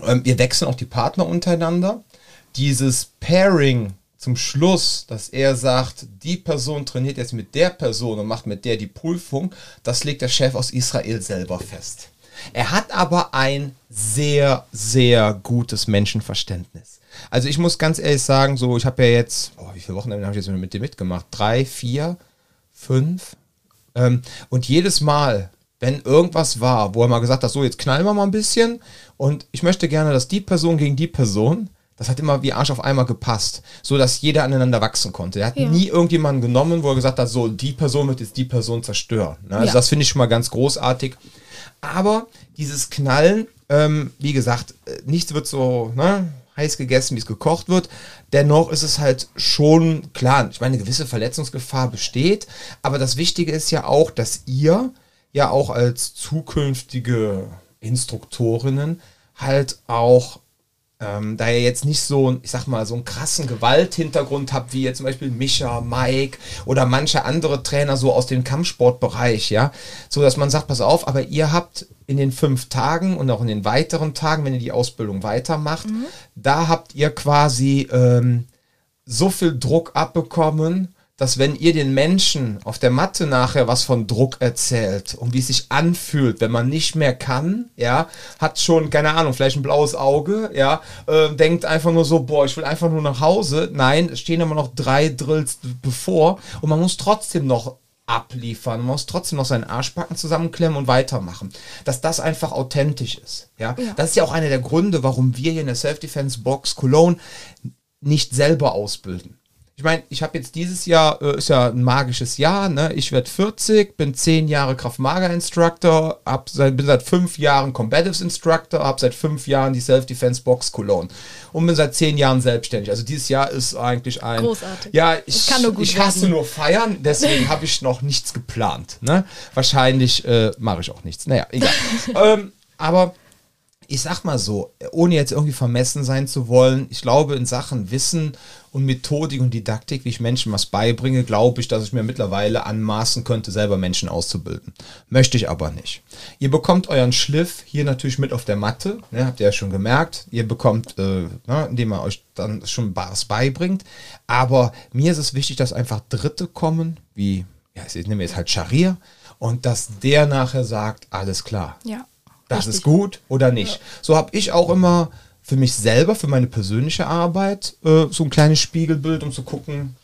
ähm, wir wechseln auch die Partner untereinander. Dieses Pairing zum Schluss, dass er sagt, die Person trainiert jetzt mit der Person und macht mit der die Prüfung, das legt der Chef aus Israel selber fest. Er hat aber ein sehr, sehr gutes Menschenverständnis. Also ich muss ganz ehrlich sagen, so ich habe ja jetzt, oh, wie viele Wochen habe ich jetzt mit dir mitgemacht? Drei, vier, fünf. Ähm, und jedes Mal, wenn irgendwas war, wo er mal gesagt hat, so jetzt knallen wir mal ein bisschen und ich möchte gerne, dass die Person gegen die Person, das hat immer wie Arsch auf einmal gepasst, so dass jeder aneinander wachsen konnte. Er hat Ja. nie irgendjemanden genommen, wo er gesagt hat, so die Person wird jetzt die Person zerstören. Ne? Also Ja. das finde ich schon mal ganz großartig. Aber dieses Knallen, ähm, wie gesagt, äh, nichts wird so ne, heiß gegessen, wie es gekocht wird. Dennoch ist es halt schon klar, ich meine, eine gewisse Verletzungsgefahr besteht. Aber das Wichtige ist ja auch, dass ihr ja auch als zukünftige Instruktorinnen halt auch ähm, da ihr jetzt nicht so, ich sag mal, so einen krassen Gewalthintergrund habt, wie jetzt zum Beispiel Micha, Mike oder manche andere Trainer so aus dem Kampfsportbereich, ja, so dass man sagt, pass auf, aber ihr habt in den fünf Tagen und auch in den weiteren Tagen, wenn ihr die Ausbildung weitermacht, da habt ihr quasi ähm, so viel Druck abbekommen, dass wenn ihr den Menschen auf der Matte nachher was von Druck erzählt und wie es sich anfühlt, wenn man nicht mehr kann, ja, hat schon, keine Ahnung, vielleicht ein blaues Auge, ja, äh, denkt einfach nur so, boah, ich will einfach nur nach Hause. Nein, es stehen immer noch drei Drills bevor und man muss trotzdem noch abliefern, man muss trotzdem noch seinen Arschbacken zusammenklemmen und weitermachen. Dass das einfach authentisch ist. Ja? Das ist ja auch einer der Gründe, warum wir hier in der Self-Defense Box Cologne nicht selber ausbilden. Ich meine, ich habe jetzt dieses Jahr, äh, ist ja ein magisches Jahr, ne? Ich werde 40, bin 10 Jahre seit, bin seit 5 Jahren Combatives Instructor, habe seit 5 Jahren die Self-Defense Box Cologne und bin seit 10 Jahren selbstständig. Also dieses Jahr ist eigentlich ein... Großartig. Ja, ich, Es kann nur gut ich hasse werden. nur feiern, deswegen habe ich noch nichts geplant. Ne? Wahrscheinlich äh, mache ich auch nichts. Naja, egal. <laughs> ähm, aber ich sag mal so, ohne jetzt irgendwie vermessen sein zu wollen, ich glaube in Sachen Wissen und Methodik und Didaktik, wie ich Menschen was beibringe, glaube ich, dass ich mir mittlerweile anmaßen könnte, selber Menschen auszubilden. Möchte ich aber nicht. Ihr bekommt euren Schliff hier natürlich mit auf der Matte, ne, habt ihr ja schon gemerkt. Ihr bekommt, äh, ne, indem er euch dann schon was beibringt. Aber mir ist es wichtig, dass einfach Dritte kommen, wie, ja, ich nehme jetzt halt Scharia, und dass der nachher sagt, alles klar, Ja. Das Richtig. ist gut oder nicht. So habe ich auch immer für mich selber, für meine persönliche Arbeit, äh, so ein kleines Spiegelbild, um zu gucken,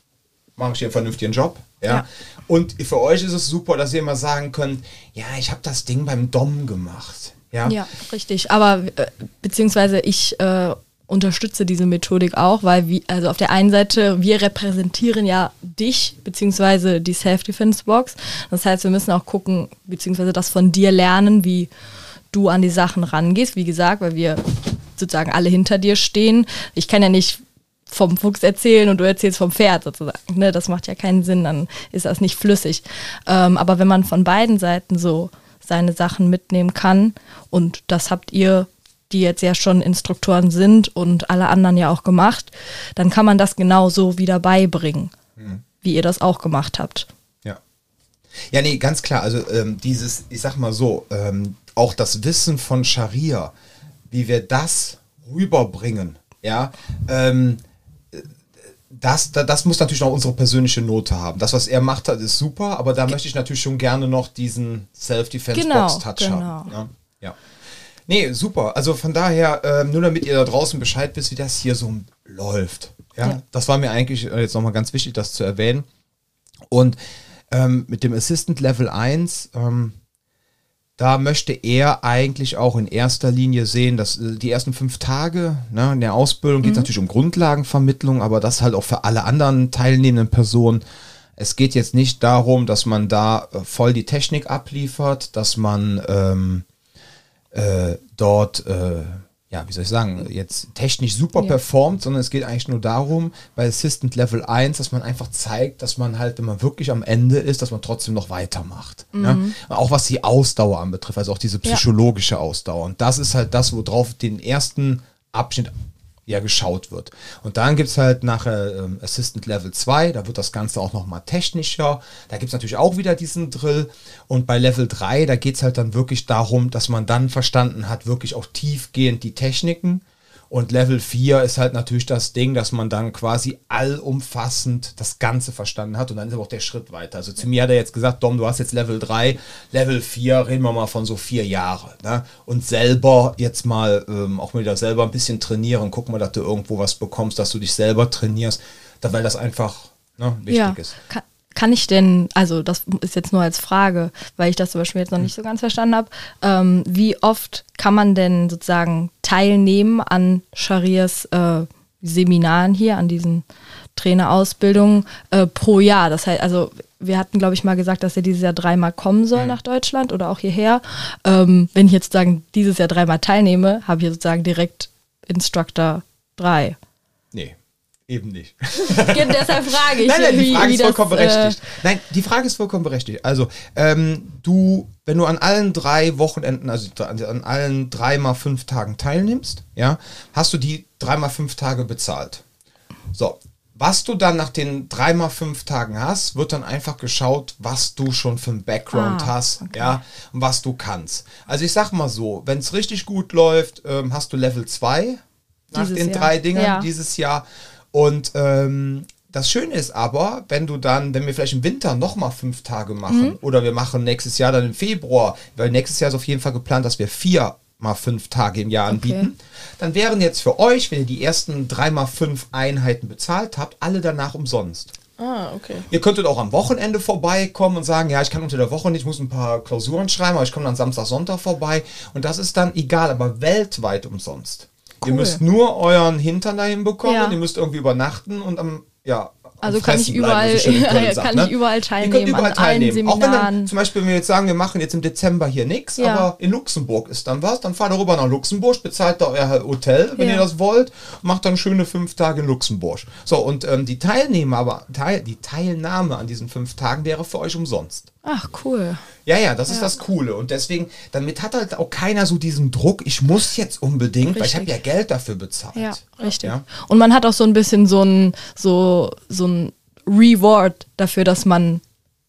mache ich hier einen vernünftigen Job. Ja? Ja. Und für euch ist es super, dass ihr immer sagen könnt, ja, ich habe das Ding beim Dom gemacht. Ja, Ja, richtig. Aber äh, beziehungsweise ich äh, unterstütze diese Methodik auch, weil wir, also auf der einen Seite, wir repräsentieren ja dich, beziehungsweise die Self-Defense-Box. Das heißt, wir müssen auch gucken, beziehungsweise das von dir lernen, wie du an die Sachen rangehst. Wie gesagt, weil wir sozusagen alle hinter dir stehen. Ich kann ja nicht vom Fuchs erzählen und du erzählst vom Pferd sozusagen. Ne? Das macht ja keinen Sinn, dann ist das nicht flüssig. Ähm, aber wenn man von beiden Seiten so seine Sachen mitnehmen kann und das habt ihr, die jetzt ja schon Instruktoren sind und alle anderen ja auch gemacht, dann kann man das genauso wieder beibringen, wie ihr das auch gemacht habt. Ja. Ja, nee, ganz klar. Also ähm, dieses, ich sag mal so, ähm, auch das Wissen von Scharia, wie wir das rüberbringen, ja, ähm, das, da- das muss natürlich noch unsere persönliche Note haben. Das, was er macht hat, ist super, aber da möchte ich natürlich schon gerne noch diesen Self-Defense-Box-Touch Genau, haben. Ja. ja. Nee, super. Also von daher, ähm, nur damit ihr da draußen Bescheid wisst, wie das hier so läuft. Ja, Ja. das war mir eigentlich äh, jetzt nochmal ganz wichtig, das zu erwähnen. Und ähm, mit dem Assistant Level 1, ähm, da möchte er eigentlich auch in erster Linie sehen, dass äh, die ersten fünf Tage ne, in der Ausbildung geht es natürlich um Grundlagenvermittlung, aber das halt auch für alle anderen teilnehmenden Personen. Es geht jetzt nicht darum, dass man da äh, voll die Technik abliefert, dass man ähm, äh, dort, äh, ja, wie soll ich sagen, jetzt technisch super Ja. performt, sondern es geht eigentlich nur darum, bei Assistant Level 1, dass man einfach zeigt, dass man halt, wenn man wirklich am Ende ist, dass man trotzdem noch weitermacht. Ne? Auch was die Ausdauer anbetrifft, also auch diese psychologische Ausdauer. Und das ist halt das, worauf den ersten Abschnitt ja geschaut wird. Und dann gibt es halt nachher ähm, Assistant Level 2, da wird das Ganze auch nochmal technischer. Da gibt es natürlich auch wieder diesen Drill. Und bei Level 3, da geht es halt dann wirklich darum, dass man dann verstanden hat, wirklich auch tiefgehend die Techniken Und Level 4 ist halt natürlich das Ding, dass man dann quasi allumfassend das Ganze verstanden hat und dann ist aber auch der Schritt weiter. Also zu mir hat er jetzt gesagt, Dom, du hast jetzt Level 3, Level 4, reden wir mal von so vier Jahre. Ne? Und selber jetzt mal ähm, auch wieder selber ein bisschen trainieren, guck mal, dass du irgendwo was bekommst, dass du dich selber trainierst, weil das einfach ne, wichtig ja. ist. Kann, kann ich denn, also das ist jetzt nur als Frage, weil ich das zum Beispiel jetzt noch nicht so ganz verstanden habe, ähm, wie oft kann man denn sozusagen teilnehmen an Sharias äh, Seminaren hier, an diesen Trainerausbildungen äh, pro Jahr? Das heißt, also wir hatten, glaube ich, mal gesagt, dass er dieses Jahr dreimal kommen soll nach Deutschland oder auch hierher. Ähm, wenn ich jetzt sagen, dieses Jahr dreimal teilnehme, habe ich sozusagen direkt Instructor 3. Nee. Eben nicht. <laughs> Deshalb frage ich. Nein, nein, die Frage wie ist das, vollkommen äh, berechtigt. Nein, die Frage ist vollkommen berechtigt. Also, ähm, du, wenn du an allen drei Wochenenden, also an, allen drei mal fünf Tagen teilnimmst, ja, hast du die drei mal fünf Tage bezahlt. So. Was du dann nach den drei mal fünf Tagen hast, wird dann einfach geschaut, was du schon für einen Background Ah, hast, okay. ja, und was du kannst. Also ich sag mal so, wenn es richtig gut läuft, ähm, hast du Level 2 nach Dieses den Jahr. drei Dingern Ja. dieses Jahr. Und ähm, das Schöne ist aber, wenn du dann, wenn wir vielleicht im Winter nochmal fünf Tage machen oder wir machen nächstes Jahr dann im Februar, weil nächstes Jahr ist auf jeden Fall geplant, dass wir vier mal fünf Tage im Jahr anbieten, dann wären jetzt für euch, wenn ihr die ersten drei mal fünf Einheiten bezahlt habt, alle danach umsonst. Ah, okay. Ihr könntet auch am Wochenende vorbeikommen und sagen, ja, ich kann unter der Woche nicht, ich muss ein paar Klausuren schreiben, aber ich komme dann Samstag, Sonntag vorbei. Und das ist dann egal, aber weltweit umsonst. Ihr Cool. müsst nur euren Hintern dahin bekommen, Ja. ihr müsst irgendwie übernachten und am, ja. Also kann ich überall- so <laughs> Köln kann sagt, ne? ich überall Ihr teilnehmen, könnt überall an allen teilnehmen. Auch wenn dann Seminaren. zum Beispiel, wenn wir jetzt sagen, wir machen jetzt im Dezember hier nichts, Ja. aber in Luxemburg ist dann was, dann fahrt ihr rüber nach Luxemburg, bezahlt da euer Hotel, wenn Ja. ihr das wollt, macht dann schöne fünf Tage in Luxemburg. So, und ähm, die Teilnehmer, aber teil, die Teilnahme an diesen fünf Tagen wäre für euch umsonst. Ach, cool. Ja, ja, das ist das Coole. Und deswegen, damit hat halt auch keiner so diesen Druck, ich muss jetzt unbedingt, weil ich habe ja Richtig. Geld dafür bezahlt. Ja, richtig. Ja. Und man hat auch so ein bisschen so ein, so, so ein Reward dafür, dass man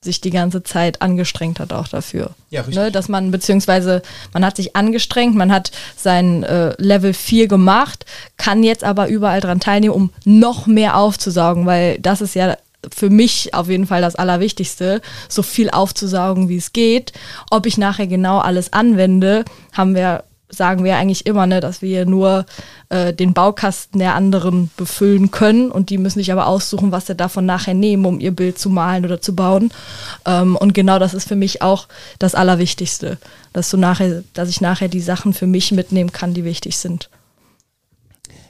sich die ganze Zeit angestrengt hat auch dafür. Ja, richtig. Ne, dass man, beziehungsweise man hat sich angestrengt, man hat sein äh, Level 4 gemacht, kann jetzt aber überall dran teilnehmen, um noch mehr aufzusaugen, weil das ist ja für mich auf jeden Fall das Allerwichtigste, so viel aufzusaugen, wie es geht. Ob ich nachher genau alles anwende, haben wir, sagen wir eigentlich immer, ne, dass wir nur äh, den Baukasten der anderen befüllen können und die müssen sich aber aussuchen, was sie davon nachher nehmen, um ihr Bild zu malen oder zu bauen. Ähm, und genau das ist für mich auch das Allerwichtigste, dass du nachher, dass ich nachher die Sachen für mich mitnehmen kann, die wichtig sind.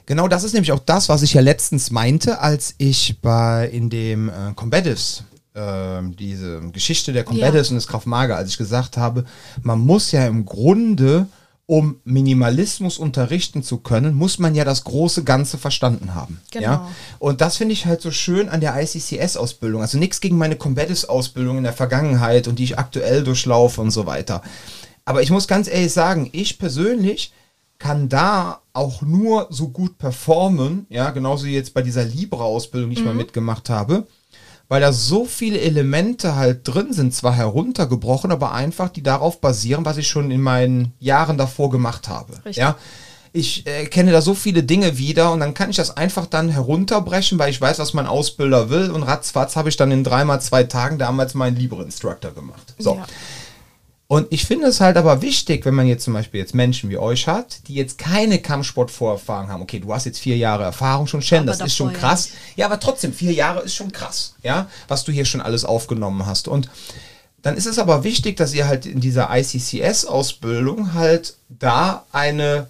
Genau das ist nämlich auch das, was ich ja letztens meinte, als ich bei in dem äh, Combatives, ähm, diese Geschichte der Combatives und des Krav Maga, als ich gesagt habe, man muss ja im Grunde, um Minimalismus unterrichten zu können, muss man ja das große Ganze verstanden haben. Genau. Ja? Und das finde ich halt so schön an der ICCS-Ausbildung. Also nichts gegen meine Combatives-Ausbildung in der Vergangenheit und die ich aktuell durchlaufe und so weiter. Aber ich muss ganz ehrlich sagen, ich persönlich kann da auch nur so gut performen, ja, genauso wie jetzt bei dieser Libra-Ausbildung, die ich mal mitgemacht habe, weil da so viele Elemente halt drin sind, zwar heruntergebrochen, aber einfach, die darauf basieren, was ich schon in meinen Jahren davor gemacht habe. Richtig. Ja, ich äh, kenne da so viele Dinge wieder und dann kann ich das einfach dann herunterbrechen, weil ich weiß, was mein Ausbilder will und ratzfatz habe ich dann in dreimal zwei Tagen damals meinen Libre-Instructor gemacht. So. Ja. Und ich finde es halt aber wichtig, wenn man jetzt zum Beispiel jetzt Menschen wie euch hat, die jetzt keine Kampfsportvorerfahrung haben. Okay, du hast jetzt vier Jahre Erfahrung schon, Shen, das ist schon krass. Ja, aber trotzdem, vier Jahre ist schon krass, ja, was du hier schon alles aufgenommen hast. Und dann ist es aber wichtig, dass ihr halt in dieser ICCS-Ausbildung halt da eine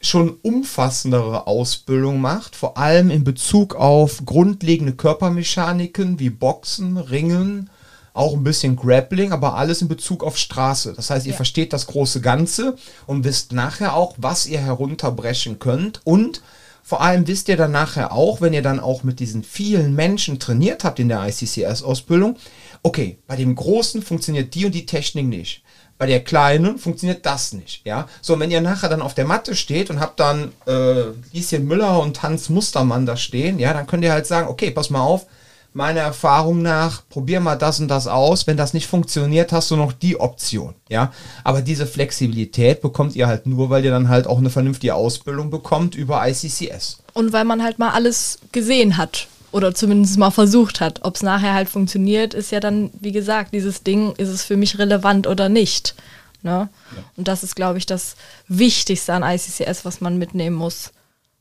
schon umfassendere Ausbildung macht, vor allem in Bezug auf grundlegende Körpermechaniken wie Boxen, Ringen, auch ein bisschen Grappling, aber alles in Bezug auf Straße. Das heißt, ihr Ja. versteht das große Ganze und wisst nachher auch, was ihr herunterbrechen könnt und vor allem wisst ihr dann nachher auch, wenn ihr dann auch mit diesen vielen Menschen trainiert habt in der ICCS-Ausbildung, okay, bei dem Großen funktioniert die und die Technik nicht. Bei der Kleinen funktioniert das nicht, ja. So, und wenn ihr nachher dann auf der Matte steht und habt dann äh, Lieschen Müller und Hans Mustermann da stehen, ja, dann könnt ihr halt sagen, okay, pass mal auf, meiner Erfahrung nach, probier mal das und das aus. Wenn das nicht funktioniert, hast du noch die Option. Ja, aber diese Flexibilität bekommt ihr halt nur, weil ihr dann halt auch eine vernünftige Ausbildung bekommt über ICCS. Und weil man halt mal alles gesehen hat oder zumindest mal versucht hat. Ob es nachher halt funktioniert, ist ja dann, wie gesagt, dieses Ding, ist es für mich relevant oder nicht. Ne? Ja. Und das ist, glaube ich, das Wichtigste an ICCS, was man mitnehmen muss.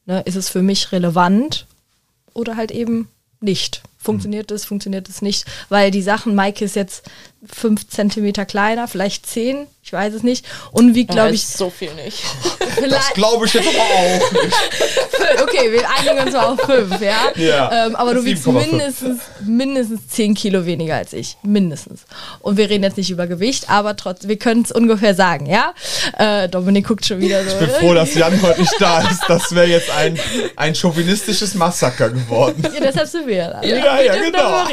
Ne? Ist es für mich relevant oder halt eben nicht? Funktioniert es, funktioniert es nicht? Weil die Sachen, Maike ist jetzt fünf Zentimeter kleiner, vielleicht zehn, ich weiß es nicht. Und wie glaube ich. So viel nicht. <laughs> das glaube ich jetzt aber auch nicht. <laughs> okay, wir einigen uns mal auf fünf, ja. ja ähm, aber du wiegst mindestens, mindestens zehn Kilo weniger als ich. Mindestens. Und wir reden jetzt nicht über Gewicht, aber trotzdem, wir können es ungefähr sagen, ja. Äh, Dominik guckt schon wieder so. Ich bin froh, dass Jan heute nicht da ist. Das wäre jetzt ein, ein chauvinistisches Massaker geworden. Ja, deshalb sind wir ja. Ja, ja, <laughs> genau.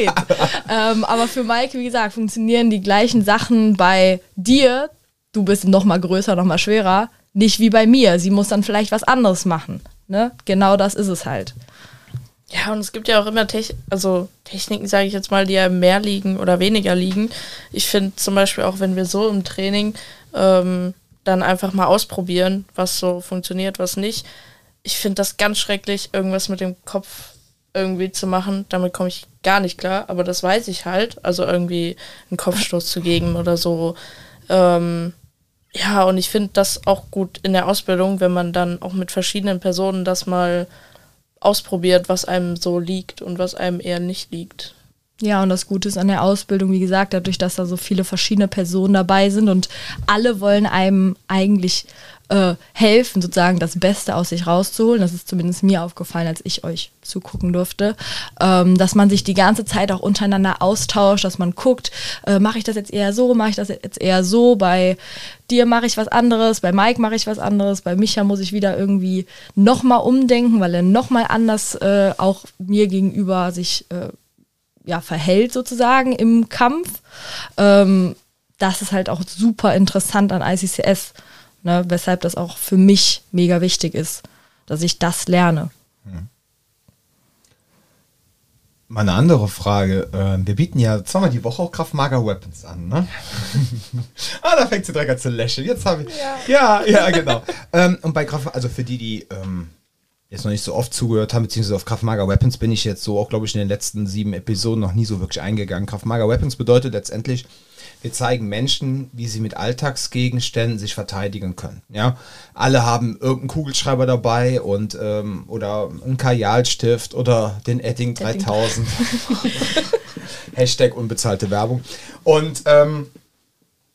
ähm, aber für Maike, wie gesagt, funktioniert funktionieren die gleichen Sachen bei dir, du bist noch mal größer, noch mal schwerer, nicht wie bei mir. Sie muss dann vielleicht was anderes machen. Ne? Genau das ist es halt. Ja, und es gibt ja auch immer Techn also Techniken, sage ich jetzt mal, die ja mehr liegen oder weniger liegen. Ich finde zum Beispiel auch, wenn wir so im Training ähm, dann einfach mal ausprobieren, was so funktioniert, was nicht. Ich finde das ganz schrecklich, irgendwas mit dem Kopf irgendwie zu machen. Damit komme ich gar nicht klar, aber das weiß ich halt. Also irgendwie einen Kopfstoß zu geben oder so. Ähm, ja, und ich finde das auch gut in der Ausbildung, wenn man dann auch mit verschiedenen Personen das mal ausprobiert, was einem so liegt und was einem eher nicht liegt. Ja, und das Gute ist an der Ausbildung, wie gesagt, dadurch, dass da so viele verschiedene Personen dabei sind und alle wollen einem eigentlich äh, helfen, sozusagen das Beste aus sich rauszuholen. Das ist zumindest mir aufgefallen, als ich euch zugucken durfte, ähm, dass man sich die ganze Zeit auch untereinander austauscht, dass man guckt, äh, mache ich das jetzt eher so, mache ich das jetzt eher so, bei dir mache ich was anderes, bei Mike mache ich was anderes, bei Micha muss ich wieder irgendwie nochmal umdenken, weil er nochmal anders äh, auch mir gegenüber sich äh, ja, verhält sozusagen im Kampf. Ähm, das ist halt auch super interessant an ICCS, ne? weshalb das auch für mich mega wichtig ist, dass ich das lerne. Hm. Mal eine andere Frage. Ähm, wir bieten ja zweimal die Woche auch Kraftmager Weapons an, ne? <laughs> ah, da fängt sie direkt an zu lächeln. Jetzt habe ich. Ja, ja, ja genau. ähm, und bei Kraft, also für die, die ähm, jetzt noch nicht so oft zugehört haben, beziehungsweise auf Kraftmager Weapons bin ich jetzt so auch, glaube ich, in den letzten sieben Episoden noch nie so wirklich eingegangen. Kraftmager Weapons bedeutet letztendlich, wir zeigen Menschen, wie sie mit Alltagsgegenständen sich verteidigen können. Ja, alle haben irgendeinen Kugelschreiber dabei und ähm, oder einen Kajalstift oder den Edding 3000. <laughs> Hashtag unbezahlte Werbung. Und ähm,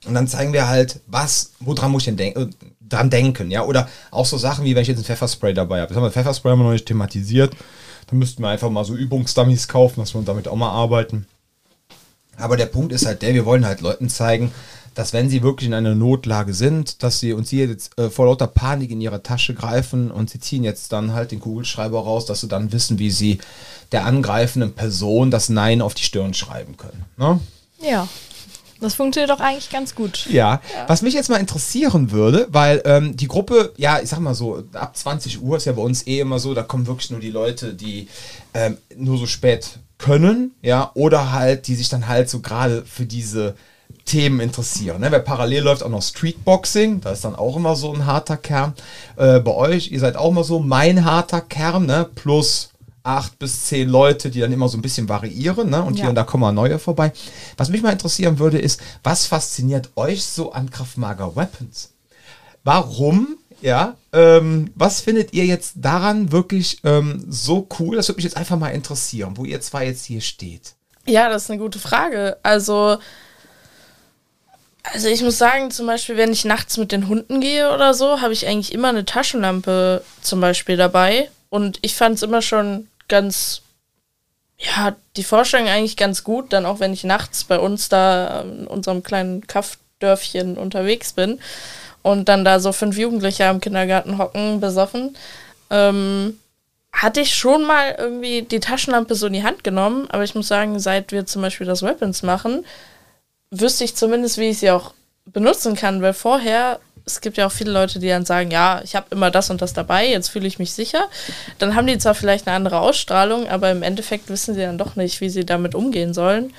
und dann zeigen wir halt, was, woran muss ich denn denken, dran denken, ja? Oder auch so Sachen wie, wenn ich jetzt ein Pfefferspray dabei habe. Das haben wir Pfefferspray haben wir noch nicht thematisiert. Da müssten wir einfach mal so Übungsdummies kaufen, dass wir damit auch mal arbeiten. Aber der Punkt ist halt der, wir wollen halt Leuten zeigen, dass wenn sie wirklich in einer Notlage sind, dass sie uns hier jetzt äh, vor lauter Panik in ihre Tasche greifen und sie ziehen jetzt dann halt den Kugelschreiber raus, dass sie dann wissen, wie sie der angreifenden Person das Nein auf die Stirn schreiben können. Ne? Ja. Das funktioniert doch eigentlich ganz gut. Ja. ja. Was mich jetzt mal interessieren würde, weil ähm, die Gruppe, ja, ich sag mal so, ab 20 Uhr ist ja bei uns eh immer so, da kommen wirklich nur die Leute, die ähm, nur so spät können, ja, oder halt, die sich dann halt so gerade für diese Themen interessieren. Ne? Weil parallel läuft auch noch Streetboxing, da ist dann auch immer so ein harter Kern. Äh, bei euch, ihr seid auch immer so mein harter Kern, ne? plus acht bis zehn Leute, die dann immer so ein bisschen variieren, ne? Und ja. hier und da kommen mal neue vorbei. Was mich mal interessieren würde, ist, was fasziniert euch so an Kraftmager Weapons? Warum, ja, ähm, was findet ihr jetzt daran wirklich ähm, so cool? Das würde mich jetzt einfach mal interessieren, wo ihr zwei jetzt hier steht. Ja, das ist eine gute Frage. Also, also ich muss sagen, zum Beispiel, wenn ich nachts mit den Hunden gehe oder so, habe ich eigentlich immer eine Taschenlampe zum Beispiel dabei. Und ich fand es immer schon ganz, ja, die Vorstellung eigentlich ganz gut, dann auch wenn ich nachts bei uns da in unserem kleinen Kaffdörfchen unterwegs bin und dann da so fünf Jugendliche am Kindergarten hocken, besoffen, ähm, hatte ich schon mal irgendwie die Taschenlampe so in die Hand genommen, aber ich muss sagen, seit wir zum Beispiel das Weapons machen, wüsste ich zumindest, wie ich sie auch benutzen kann, weil vorher es gibt ja auch viele Leute, die dann sagen, ja, ich habe immer das und das dabei, jetzt fühle ich mich sicher. Dann haben die zwar vielleicht eine andere Ausstrahlung, aber im Endeffekt wissen sie dann doch nicht, wie sie damit umgehen sollen.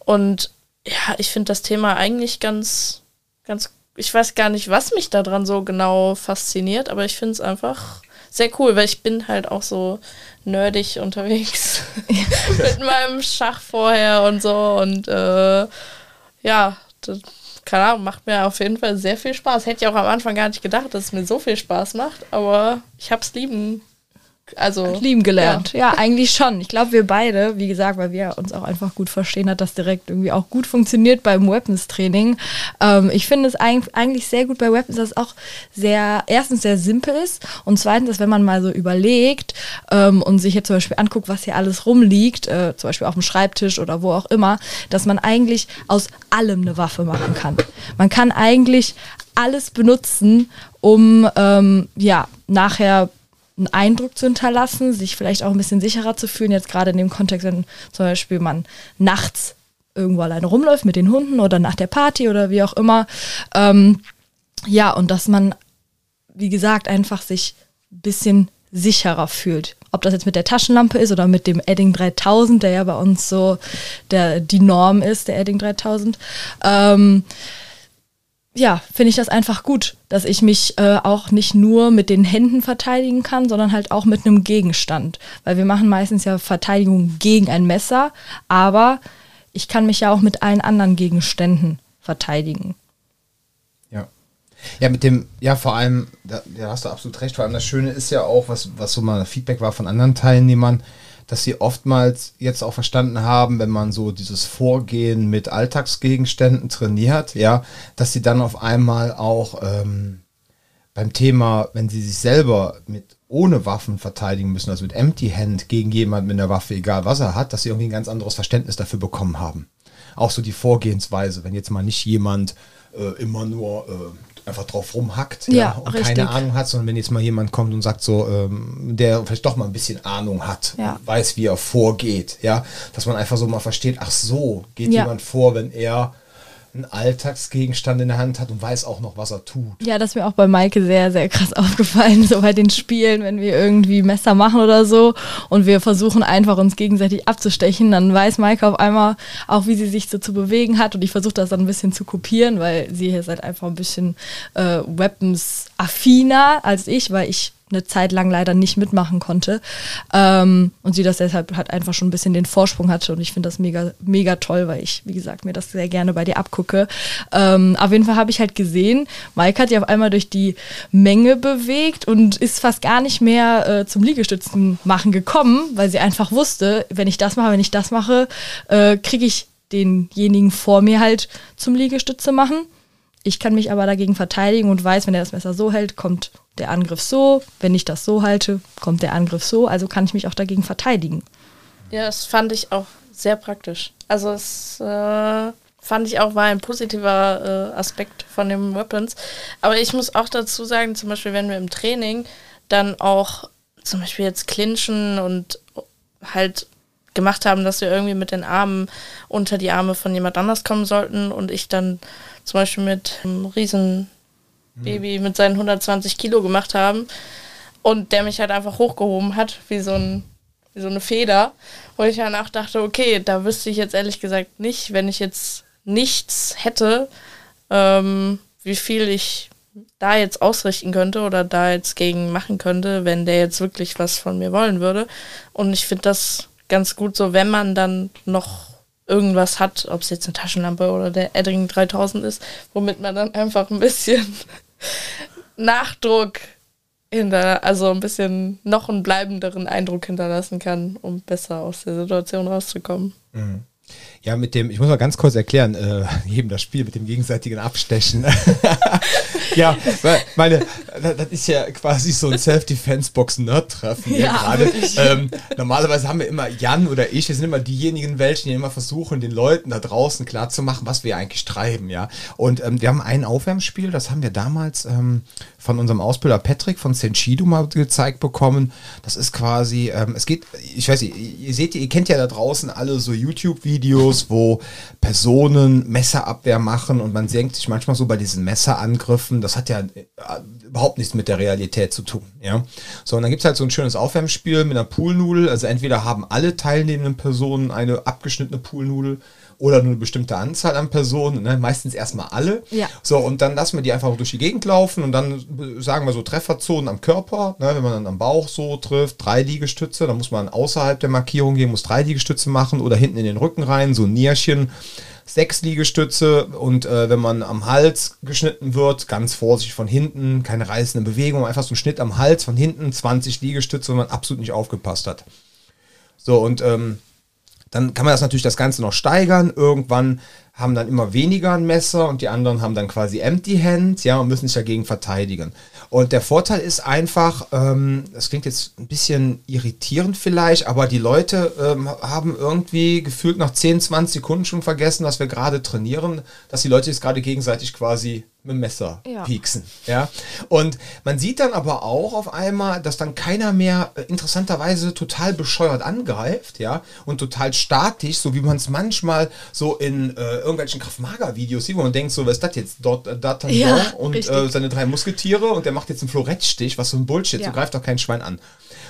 Und ja, ich finde das Thema eigentlich ganz, ganz, ich weiß gar nicht, was mich daran so genau fasziniert, aber ich finde es einfach sehr cool, weil ich bin halt auch so nerdig <laughs> unterwegs <laughs> mit meinem Schach vorher und so und äh, ja, das, keine Ahnung, macht mir auf jeden Fall sehr viel Spaß. Hätte ich auch am Anfang gar nicht gedacht, dass es mir so viel Spaß macht, aber ich habe es lieben also lieben gelernt. Ja, ja eigentlich schon. Ich glaube, wir beide, wie gesagt, weil wir uns auch einfach gut verstehen, hat das direkt irgendwie auch gut funktioniert beim Weapons-Training. Ähm, ich finde es eigentlich sehr gut bei Weapons, dass es auch sehr, erstens sehr simpel ist und zweitens, dass wenn man mal so überlegt ähm, und sich jetzt zum Beispiel anguckt, was hier alles rumliegt, äh, zum Beispiel auf dem Schreibtisch oder wo auch immer, dass man eigentlich aus allem eine Waffe machen kann. Man kann eigentlich alles benutzen, um ähm, ja nachher einen Eindruck zu hinterlassen, sich vielleicht auch ein bisschen sicherer zu fühlen, jetzt gerade in dem Kontext, wenn zum Beispiel man nachts irgendwo alleine rumläuft mit den Hunden oder nach der Party oder wie auch immer. Ähm, ja, und dass man, wie gesagt, einfach sich ein bisschen sicherer fühlt. Ob das jetzt mit der Taschenlampe ist oder mit dem Edding 3000, der ja bei uns so der, die Norm ist, der Edding 3000. Ähm, ja, finde ich das einfach gut, dass ich mich äh, auch nicht nur mit den Händen verteidigen kann, sondern halt auch mit einem Gegenstand. Weil wir machen meistens ja Verteidigung gegen ein Messer, aber ich kann mich ja auch mit allen anderen Gegenständen verteidigen. Ja. Ja, mit dem, ja, vor allem, da, da hast du absolut recht, vor allem das Schöne ist ja auch, was, was so mal Feedback war von anderen Teilnehmern, dass sie oftmals jetzt auch verstanden haben, wenn man so dieses Vorgehen mit Alltagsgegenständen trainiert, ja, dass sie dann auf einmal auch ähm, beim Thema, wenn sie sich selber mit ohne Waffen verteidigen müssen, also mit Empty Hand gegen jemanden mit einer Waffe, egal was er hat, dass sie irgendwie ein ganz anderes Verständnis dafür bekommen haben. Auch so die Vorgehensweise, wenn jetzt mal nicht jemand äh, immer nur äh, einfach drauf rumhackt ja, ja und richtig. keine Ahnung hat, sondern wenn jetzt mal jemand kommt und sagt so, ähm, der vielleicht doch mal ein bisschen Ahnung hat, ja. weiß, wie er vorgeht, ja, dass man einfach so mal versteht, ach so, geht jemand vor, wenn er einen Alltagsgegenstand in der Hand hat und weiß auch noch, was er tut. Ja, das ist mir auch bei Maike sehr, sehr krass <laughs> aufgefallen, so bei den Spielen, wenn wir irgendwie Messer machen oder so und wir versuchen einfach uns gegenseitig abzustechen, dann weiß Maike auf einmal auch, wie sie sich so zu bewegen hat und ich versuche das dann ein bisschen zu kopieren, weil sie ist halt einfach ein bisschen äh, Weapons-affiner als ich, weil ich eine Zeit lang leider nicht mitmachen konnte. Ähm, und sie das deshalb halt einfach schon ein bisschen den Vorsprung hatte. Und ich finde das mega, mega toll, weil ich, wie gesagt, mir das sehr gerne bei dir abgucke. Ähm, auf jeden Fall habe ich halt gesehen, Mike hat sich auf einmal durch die Menge bewegt und ist fast gar nicht mehr äh, zum Liegestützen machen gekommen, weil sie einfach wusste, wenn ich das mache, wenn ich das mache, äh, kriege ich denjenigen vor mir halt zum Liegestütze machen. Ich kann mich aber dagegen verteidigen und weiß, wenn er das Messer so hält, kommt der Angriff so. Wenn ich das so halte, kommt der Angriff so. Also kann ich mich auch dagegen verteidigen. Ja, das fand ich auch sehr praktisch. Also es äh, fand ich auch war ein positiver äh, Aspekt von den Weapons. Aber ich muss auch dazu sagen, zum Beispiel, wenn wir im Training dann auch zum Beispiel jetzt clinchen und halt gemacht haben, dass wir irgendwie mit den Armen unter die Arme von jemand anders kommen sollten und ich dann zum Beispiel mit einem riesen Baby mit seinen 120 Kilo gemacht haben und der mich halt einfach hochgehoben hat, wie so, ein, wie so eine Feder. Und ich danach dachte, okay, da wüsste ich jetzt ehrlich gesagt nicht, wenn ich jetzt nichts hätte, ähm, wie viel ich da jetzt ausrichten könnte oder da jetzt gegen machen könnte, wenn der jetzt wirklich was von mir wollen würde. Und ich finde das ganz gut so, wenn man dann noch irgendwas hat, ob es jetzt eine Taschenlampe oder der Edding 3000 ist, womit man dann einfach ein bisschen <laughs> Nachdruck hinter, also ein bisschen noch einen bleibenderen Eindruck hinterlassen kann, um besser aus der Situation rauszukommen. Mhm. Ja, mit dem, ich muss mal ganz kurz erklären, äh, jedem das Spiel mit dem gegenseitigen Abstechen. <laughs> ja, <laughs> meine, das ist ja quasi so ein Self-Defense-Box-Nerd-Treffen ja, gerade. Ähm, normalerweise haben wir immer Jan oder ich, wir sind immer diejenigen, welche die immer versuchen, den Leuten da draußen klarzumachen, was wir eigentlich treiben, ja. Und ähm, wir haben ein Aufwärmspiel, das haben wir damals ähm, von unserem Ausbilder Patrick von Senshido mal gezeigt bekommen. Das ist quasi, ähm, es geht, ich weiß nicht, ihr seht, ihr kennt ja da draußen alle so YouTube-Videos, wo Personen Messerabwehr machen und man denkt sich manchmal so bei diesen Messerangriffen, das hat ja äh, überhaupt nichts mit der Realität zu tun. Ja? So, und dann gibt's halt so ein schönes Aufwärmspiel mit einer Poolnudel. Also entweder haben alle teilnehmenden Personen eine abgeschnittene Poolnudel oder nur eine bestimmte Anzahl an Personen, ne? meistens erstmal alle. Ja. So, und dann lassen wir die einfach durch die Gegend laufen und dann äh, sagen wir so Trefferzonen am Körper, ne? wenn man dann am Bauch so trifft, drei Liegestütze, dann muss man außerhalb der Markierung gehen, muss drei Liegestütze machen oder hinten in den Rücken rein, so ein Nierchen, sechs Liegestütze und äh, wenn man am Hals geschnitten wird, ganz vorsichtig von hinten, keine reißende Bewegung, einfach so ein Schnitt am Hals von hinten, 20 Liegestütze, wenn man absolut nicht aufgepasst hat. So, und ähm, dann kann man das natürlich das Ganze noch steigern. Irgendwann haben dann immer weniger ein Messer und die anderen haben dann quasi Empty Hand, ja, und müssen sich dagegen verteidigen. Und der Vorteil ist einfach, ähm, das klingt jetzt ein bisschen irritierend vielleicht, aber die Leute ähm, haben irgendwie gefühlt nach 10, 20 Sekunden schon vergessen, dass wir gerade trainieren, dass die Leute jetzt gerade gegenseitig quasi mit dem Messer Ja. pieksen. Ja? Und man sieht dann aber auch auf einmal, dass dann keiner mehr äh, interessanterweise total bescheuert angreift, ja, und total statisch, so wie man es manchmal so in äh, irgendwelchen Kraft-Mager-Videos sieht, wo man denkt, so, was ist das jetzt? Dort, äh, D'Artagnan Ja, und äh, seine drei Musketiere und der macht jetzt einen Florettstich, was so ein Bullshit, Ja. so greift doch kein Schwein an.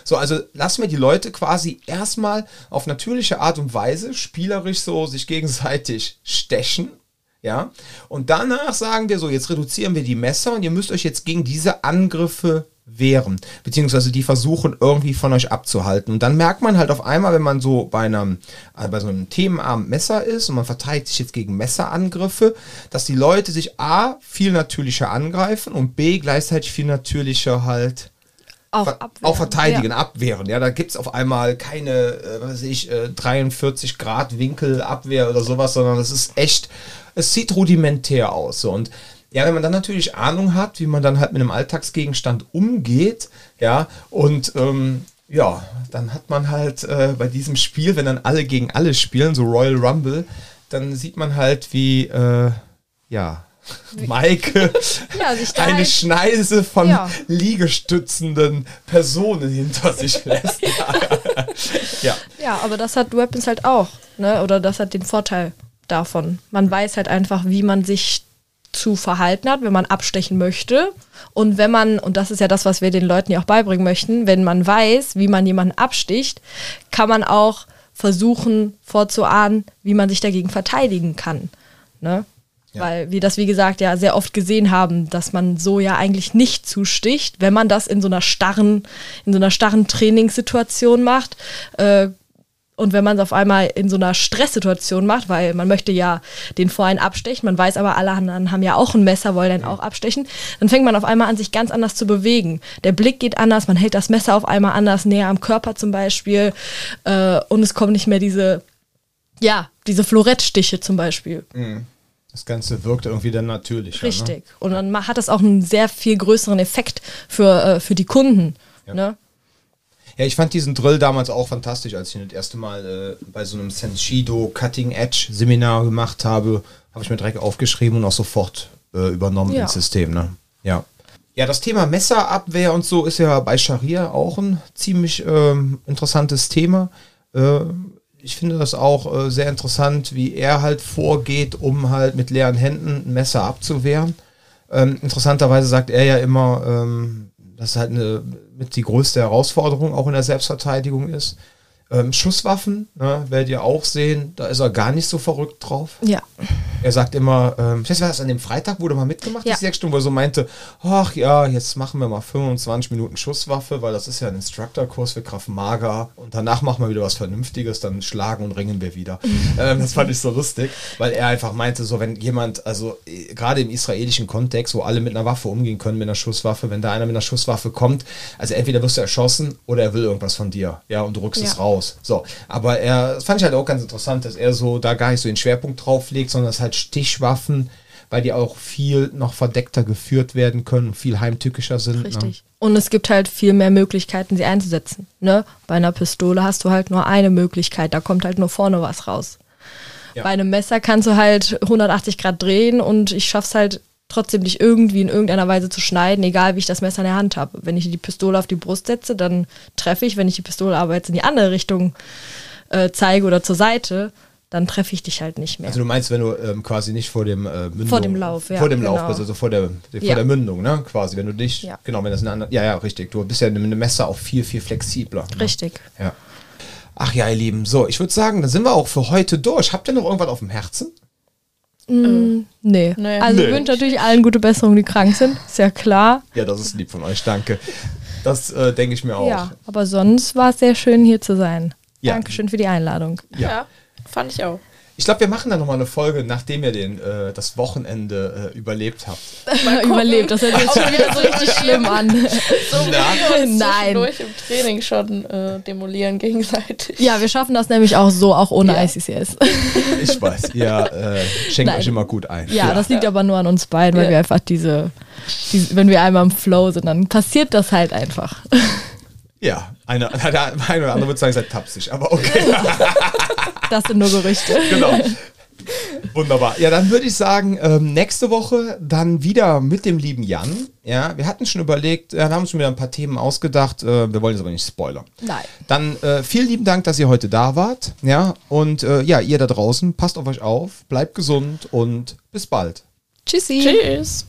So, also lassen wir die Leute quasi erstmal auf natürliche Art und Weise spielerisch so sich gegenseitig stechen. Ja, und danach sagen wir so, jetzt reduzieren wir die Messer und ihr müsst euch jetzt gegen diese Angriffe wehren, beziehungsweise die versuchen irgendwie von euch abzuhalten. Und dann merkt man halt auf einmal, wenn man so bei einem, äh, bei so einem Themenarm Messer ist und man verteidigt sich jetzt gegen Messerangriffe, dass die Leute sich A, viel natürlicher angreifen und B, gleichzeitig viel natürlicher halt Auch, ver- abwehren. auch verteidigen, Ja. abwehren. Ja, da gibt es auf einmal keine, äh, was weiß ich, äh, 43 Grad Winkel Abwehr oder sowas, sondern es ist echt, es sieht rudimentär aus. So. Und ja, wenn man dann natürlich Ahnung hat, wie man dann halt mit einem Alltagsgegenstand umgeht, ja, und ähm, ja, dann hat man halt äh, bei diesem Spiel, wenn dann alle gegen alle spielen, so Royal Rumble, dann sieht man halt, wie, äh, ja, Maike <laughs> Ja, eine halt- Schneise von Ja. liegestützenden Personen hinter sich <laughs> lässt. <laughs> ja. Ja, aber das hat Weapons halt auch, ne? Oder das hat den Vorteil davon. Man weiß halt einfach, wie man sich zu verhalten hat, wenn man abstechen möchte. Und wenn man, und das ist ja das, was wir den Leuten ja auch beibringen möchten, wenn man weiß, wie man jemanden absticht, kann man auch versuchen vorzuahnen, wie man sich dagegen verteidigen kann. Ne? Ja. Weil wir das, wie gesagt, ja sehr oft gesehen haben, dass man so ja eigentlich nicht zusticht, wenn man das in so einer starren, in so einer starren Trainingssituation macht. Äh, und wenn man es auf einmal in so einer Stresssituation macht, weil man möchte ja den vorhin abstechen, man weiß aber, alle anderen haben ja auch ein Messer, wollen dann auch abstechen, dann fängt man auf einmal an, sich ganz anders zu bewegen. Der Blick geht anders, man hält das Messer auf einmal anders, näher am Körper zum Beispiel. Äh, und es kommen nicht mehr diese, ja, diese Florettstiche zum Beispiel. Das Ganze wirkt irgendwie dann natürlich. Richtig. Und dann hat das auch einen sehr viel größeren Effekt für, äh, für die Kunden. Ne? Ja, ich fand diesen Drill damals auch fantastisch, als ich ihn das erste Mal äh, bei so einem Senshido Cutting Edge Seminar gemacht habe. Habe ich mir direkt aufgeschrieben und auch sofort äh, übernommen Ja. ins System. Ne? Ja. Ja, das Thema Messerabwehr und so ist ja bei Scharia auch ein ziemlich ähm, interessantes Thema. Äh, ich finde das auch äh, sehr interessant, wie er halt vorgeht, um halt mit leeren Händen ein Messer abzuwehren. Ähm, interessanterweise sagt er ja immer, ähm, dass halt eine mit die größte Herausforderung auch in der Selbstverteidigung ist. Ähm, Schusswaffen, ne, werdet ihr auch sehen, da ist er gar nicht so verrückt drauf. Ja. Er sagt immer, ähm, ich weiß, war das an dem Freitag, wo du mal mitgemacht Ja. hast, die sechs Stunden, wo er so meinte, ach ja, jetzt machen wir mal 25 Minuten Schusswaffe, weil das ist ja ein Instructor-Kurs für Kraft Maga und danach machen wir wieder was Vernünftiges, dann schlagen und ringen wir wieder. <laughs> ähm, das fand ich so lustig, weil er einfach meinte, so wenn jemand, also äh, gerade im israelischen Kontext, wo alle mit einer Waffe umgehen können, mit einer Schusswaffe, wenn da einer mit einer Schusswaffe kommt, also entweder wirst du erschossen oder er will irgendwas von dir, ja, und du rückst Ja. es raus. So, aber er, das fand ich halt auch ganz interessant, dass er so da gar nicht so den Schwerpunkt drauf legt, sondern es halt Stichwaffen, weil die auch viel noch verdeckter geführt werden können, viel heimtückischer sind. Ne? Richtig. Und es gibt halt viel mehr Möglichkeiten, sie einzusetzen. Ne? Bei einer Pistole hast du halt nur eine Möglichkeit, da kommt halt nur vorne was raus. Ja. Bei einem Messer kannst du halt 180 Grad drehen und ich schaff's halt trotzdem dich irgendwie in irgendeiner Weise zu schneiden, egal wie ich das Messer in der Hand habe. Wenn ich die Pistole auf die Brust setze, dann treffe ich. Wenn ich die Pistole aber jetzt in die andere Richtung äh, zeige oder zur Seite, dann treffe ich dich halt nicht mehr. Also du meinst, wenn du ähm, quasi nicht vor dem äh, Mündung, Vor dem Lauf, ja, vor dem Lauf genau. bist, also vor der, vor Ja. der Mündung, ne? Quasi, wenn du dich, Ja. genau, wenn das eine andere, ja, ja, richtig. Du bist ja mit einem Messer auch viel, viel flexibler. Ne? Richtig. Ja. Ach ja, ihr Lieben, so, ich würde sagen, dann sind wir auch für heute durch. Habt ihr noch irgendwas auf dem Herzen? Nee. Nee. Also Nee. ich wünsche natürlich allen gute Besserung, die krank sind. Ist ja klar. Ja, das ist lieb von euch, danke. Das äh, denke ich mir auch. Ja, aber sonst war es sehr schön, hier zu sein. Ja. Dankeschön für die Einladung. Ja. Ja, fand ich auch. Ich glaube, wir machen dann nochmal eine Folge, nachdem ihr den, äh, das Wochenende äh, überlebt habt. Überlebt, das hört sich jetzt schon wieder so richtig schlimm an. <laughs> So uns Nein. zwischendurch im Training schon äh, demolieren gegenseitig. Ja, wir schaffen das nämlich auch so, auch ohne Ja. ICCS. Ich weiß, ihr äh, schenkt Nein. euch immer gut ein. Ja, das liegt aber nur an uns beiden, weil Ja. wir einfach diese, diese, wenn wir einmal im Flow sind, dann passiert das halt einfach. Ja, eine, <laughs> der eine oder andere würde sagen, seid tapsig, aber okay. <laughs> Das sind nur Gerüchte. <laughs> genau. Wunderbar. Ja, dann würde ich sagen, ähm, nächste Woche dann wieder mit dem lieben Jan. Ja, wir hatten schon überlegt, ja, wir haben uns schon wieder ein paar Themen ausgedacht. Äh, wir wollen jetzt aber nicht spoilern. Nein. Dann äh, vielen lieben Dank, dass ihr heute da wart. Ja, und äh, ja, ihr da draußen, passt auf euch auf, bleibt gesund und bis bald. Tschüssi. Tschüss.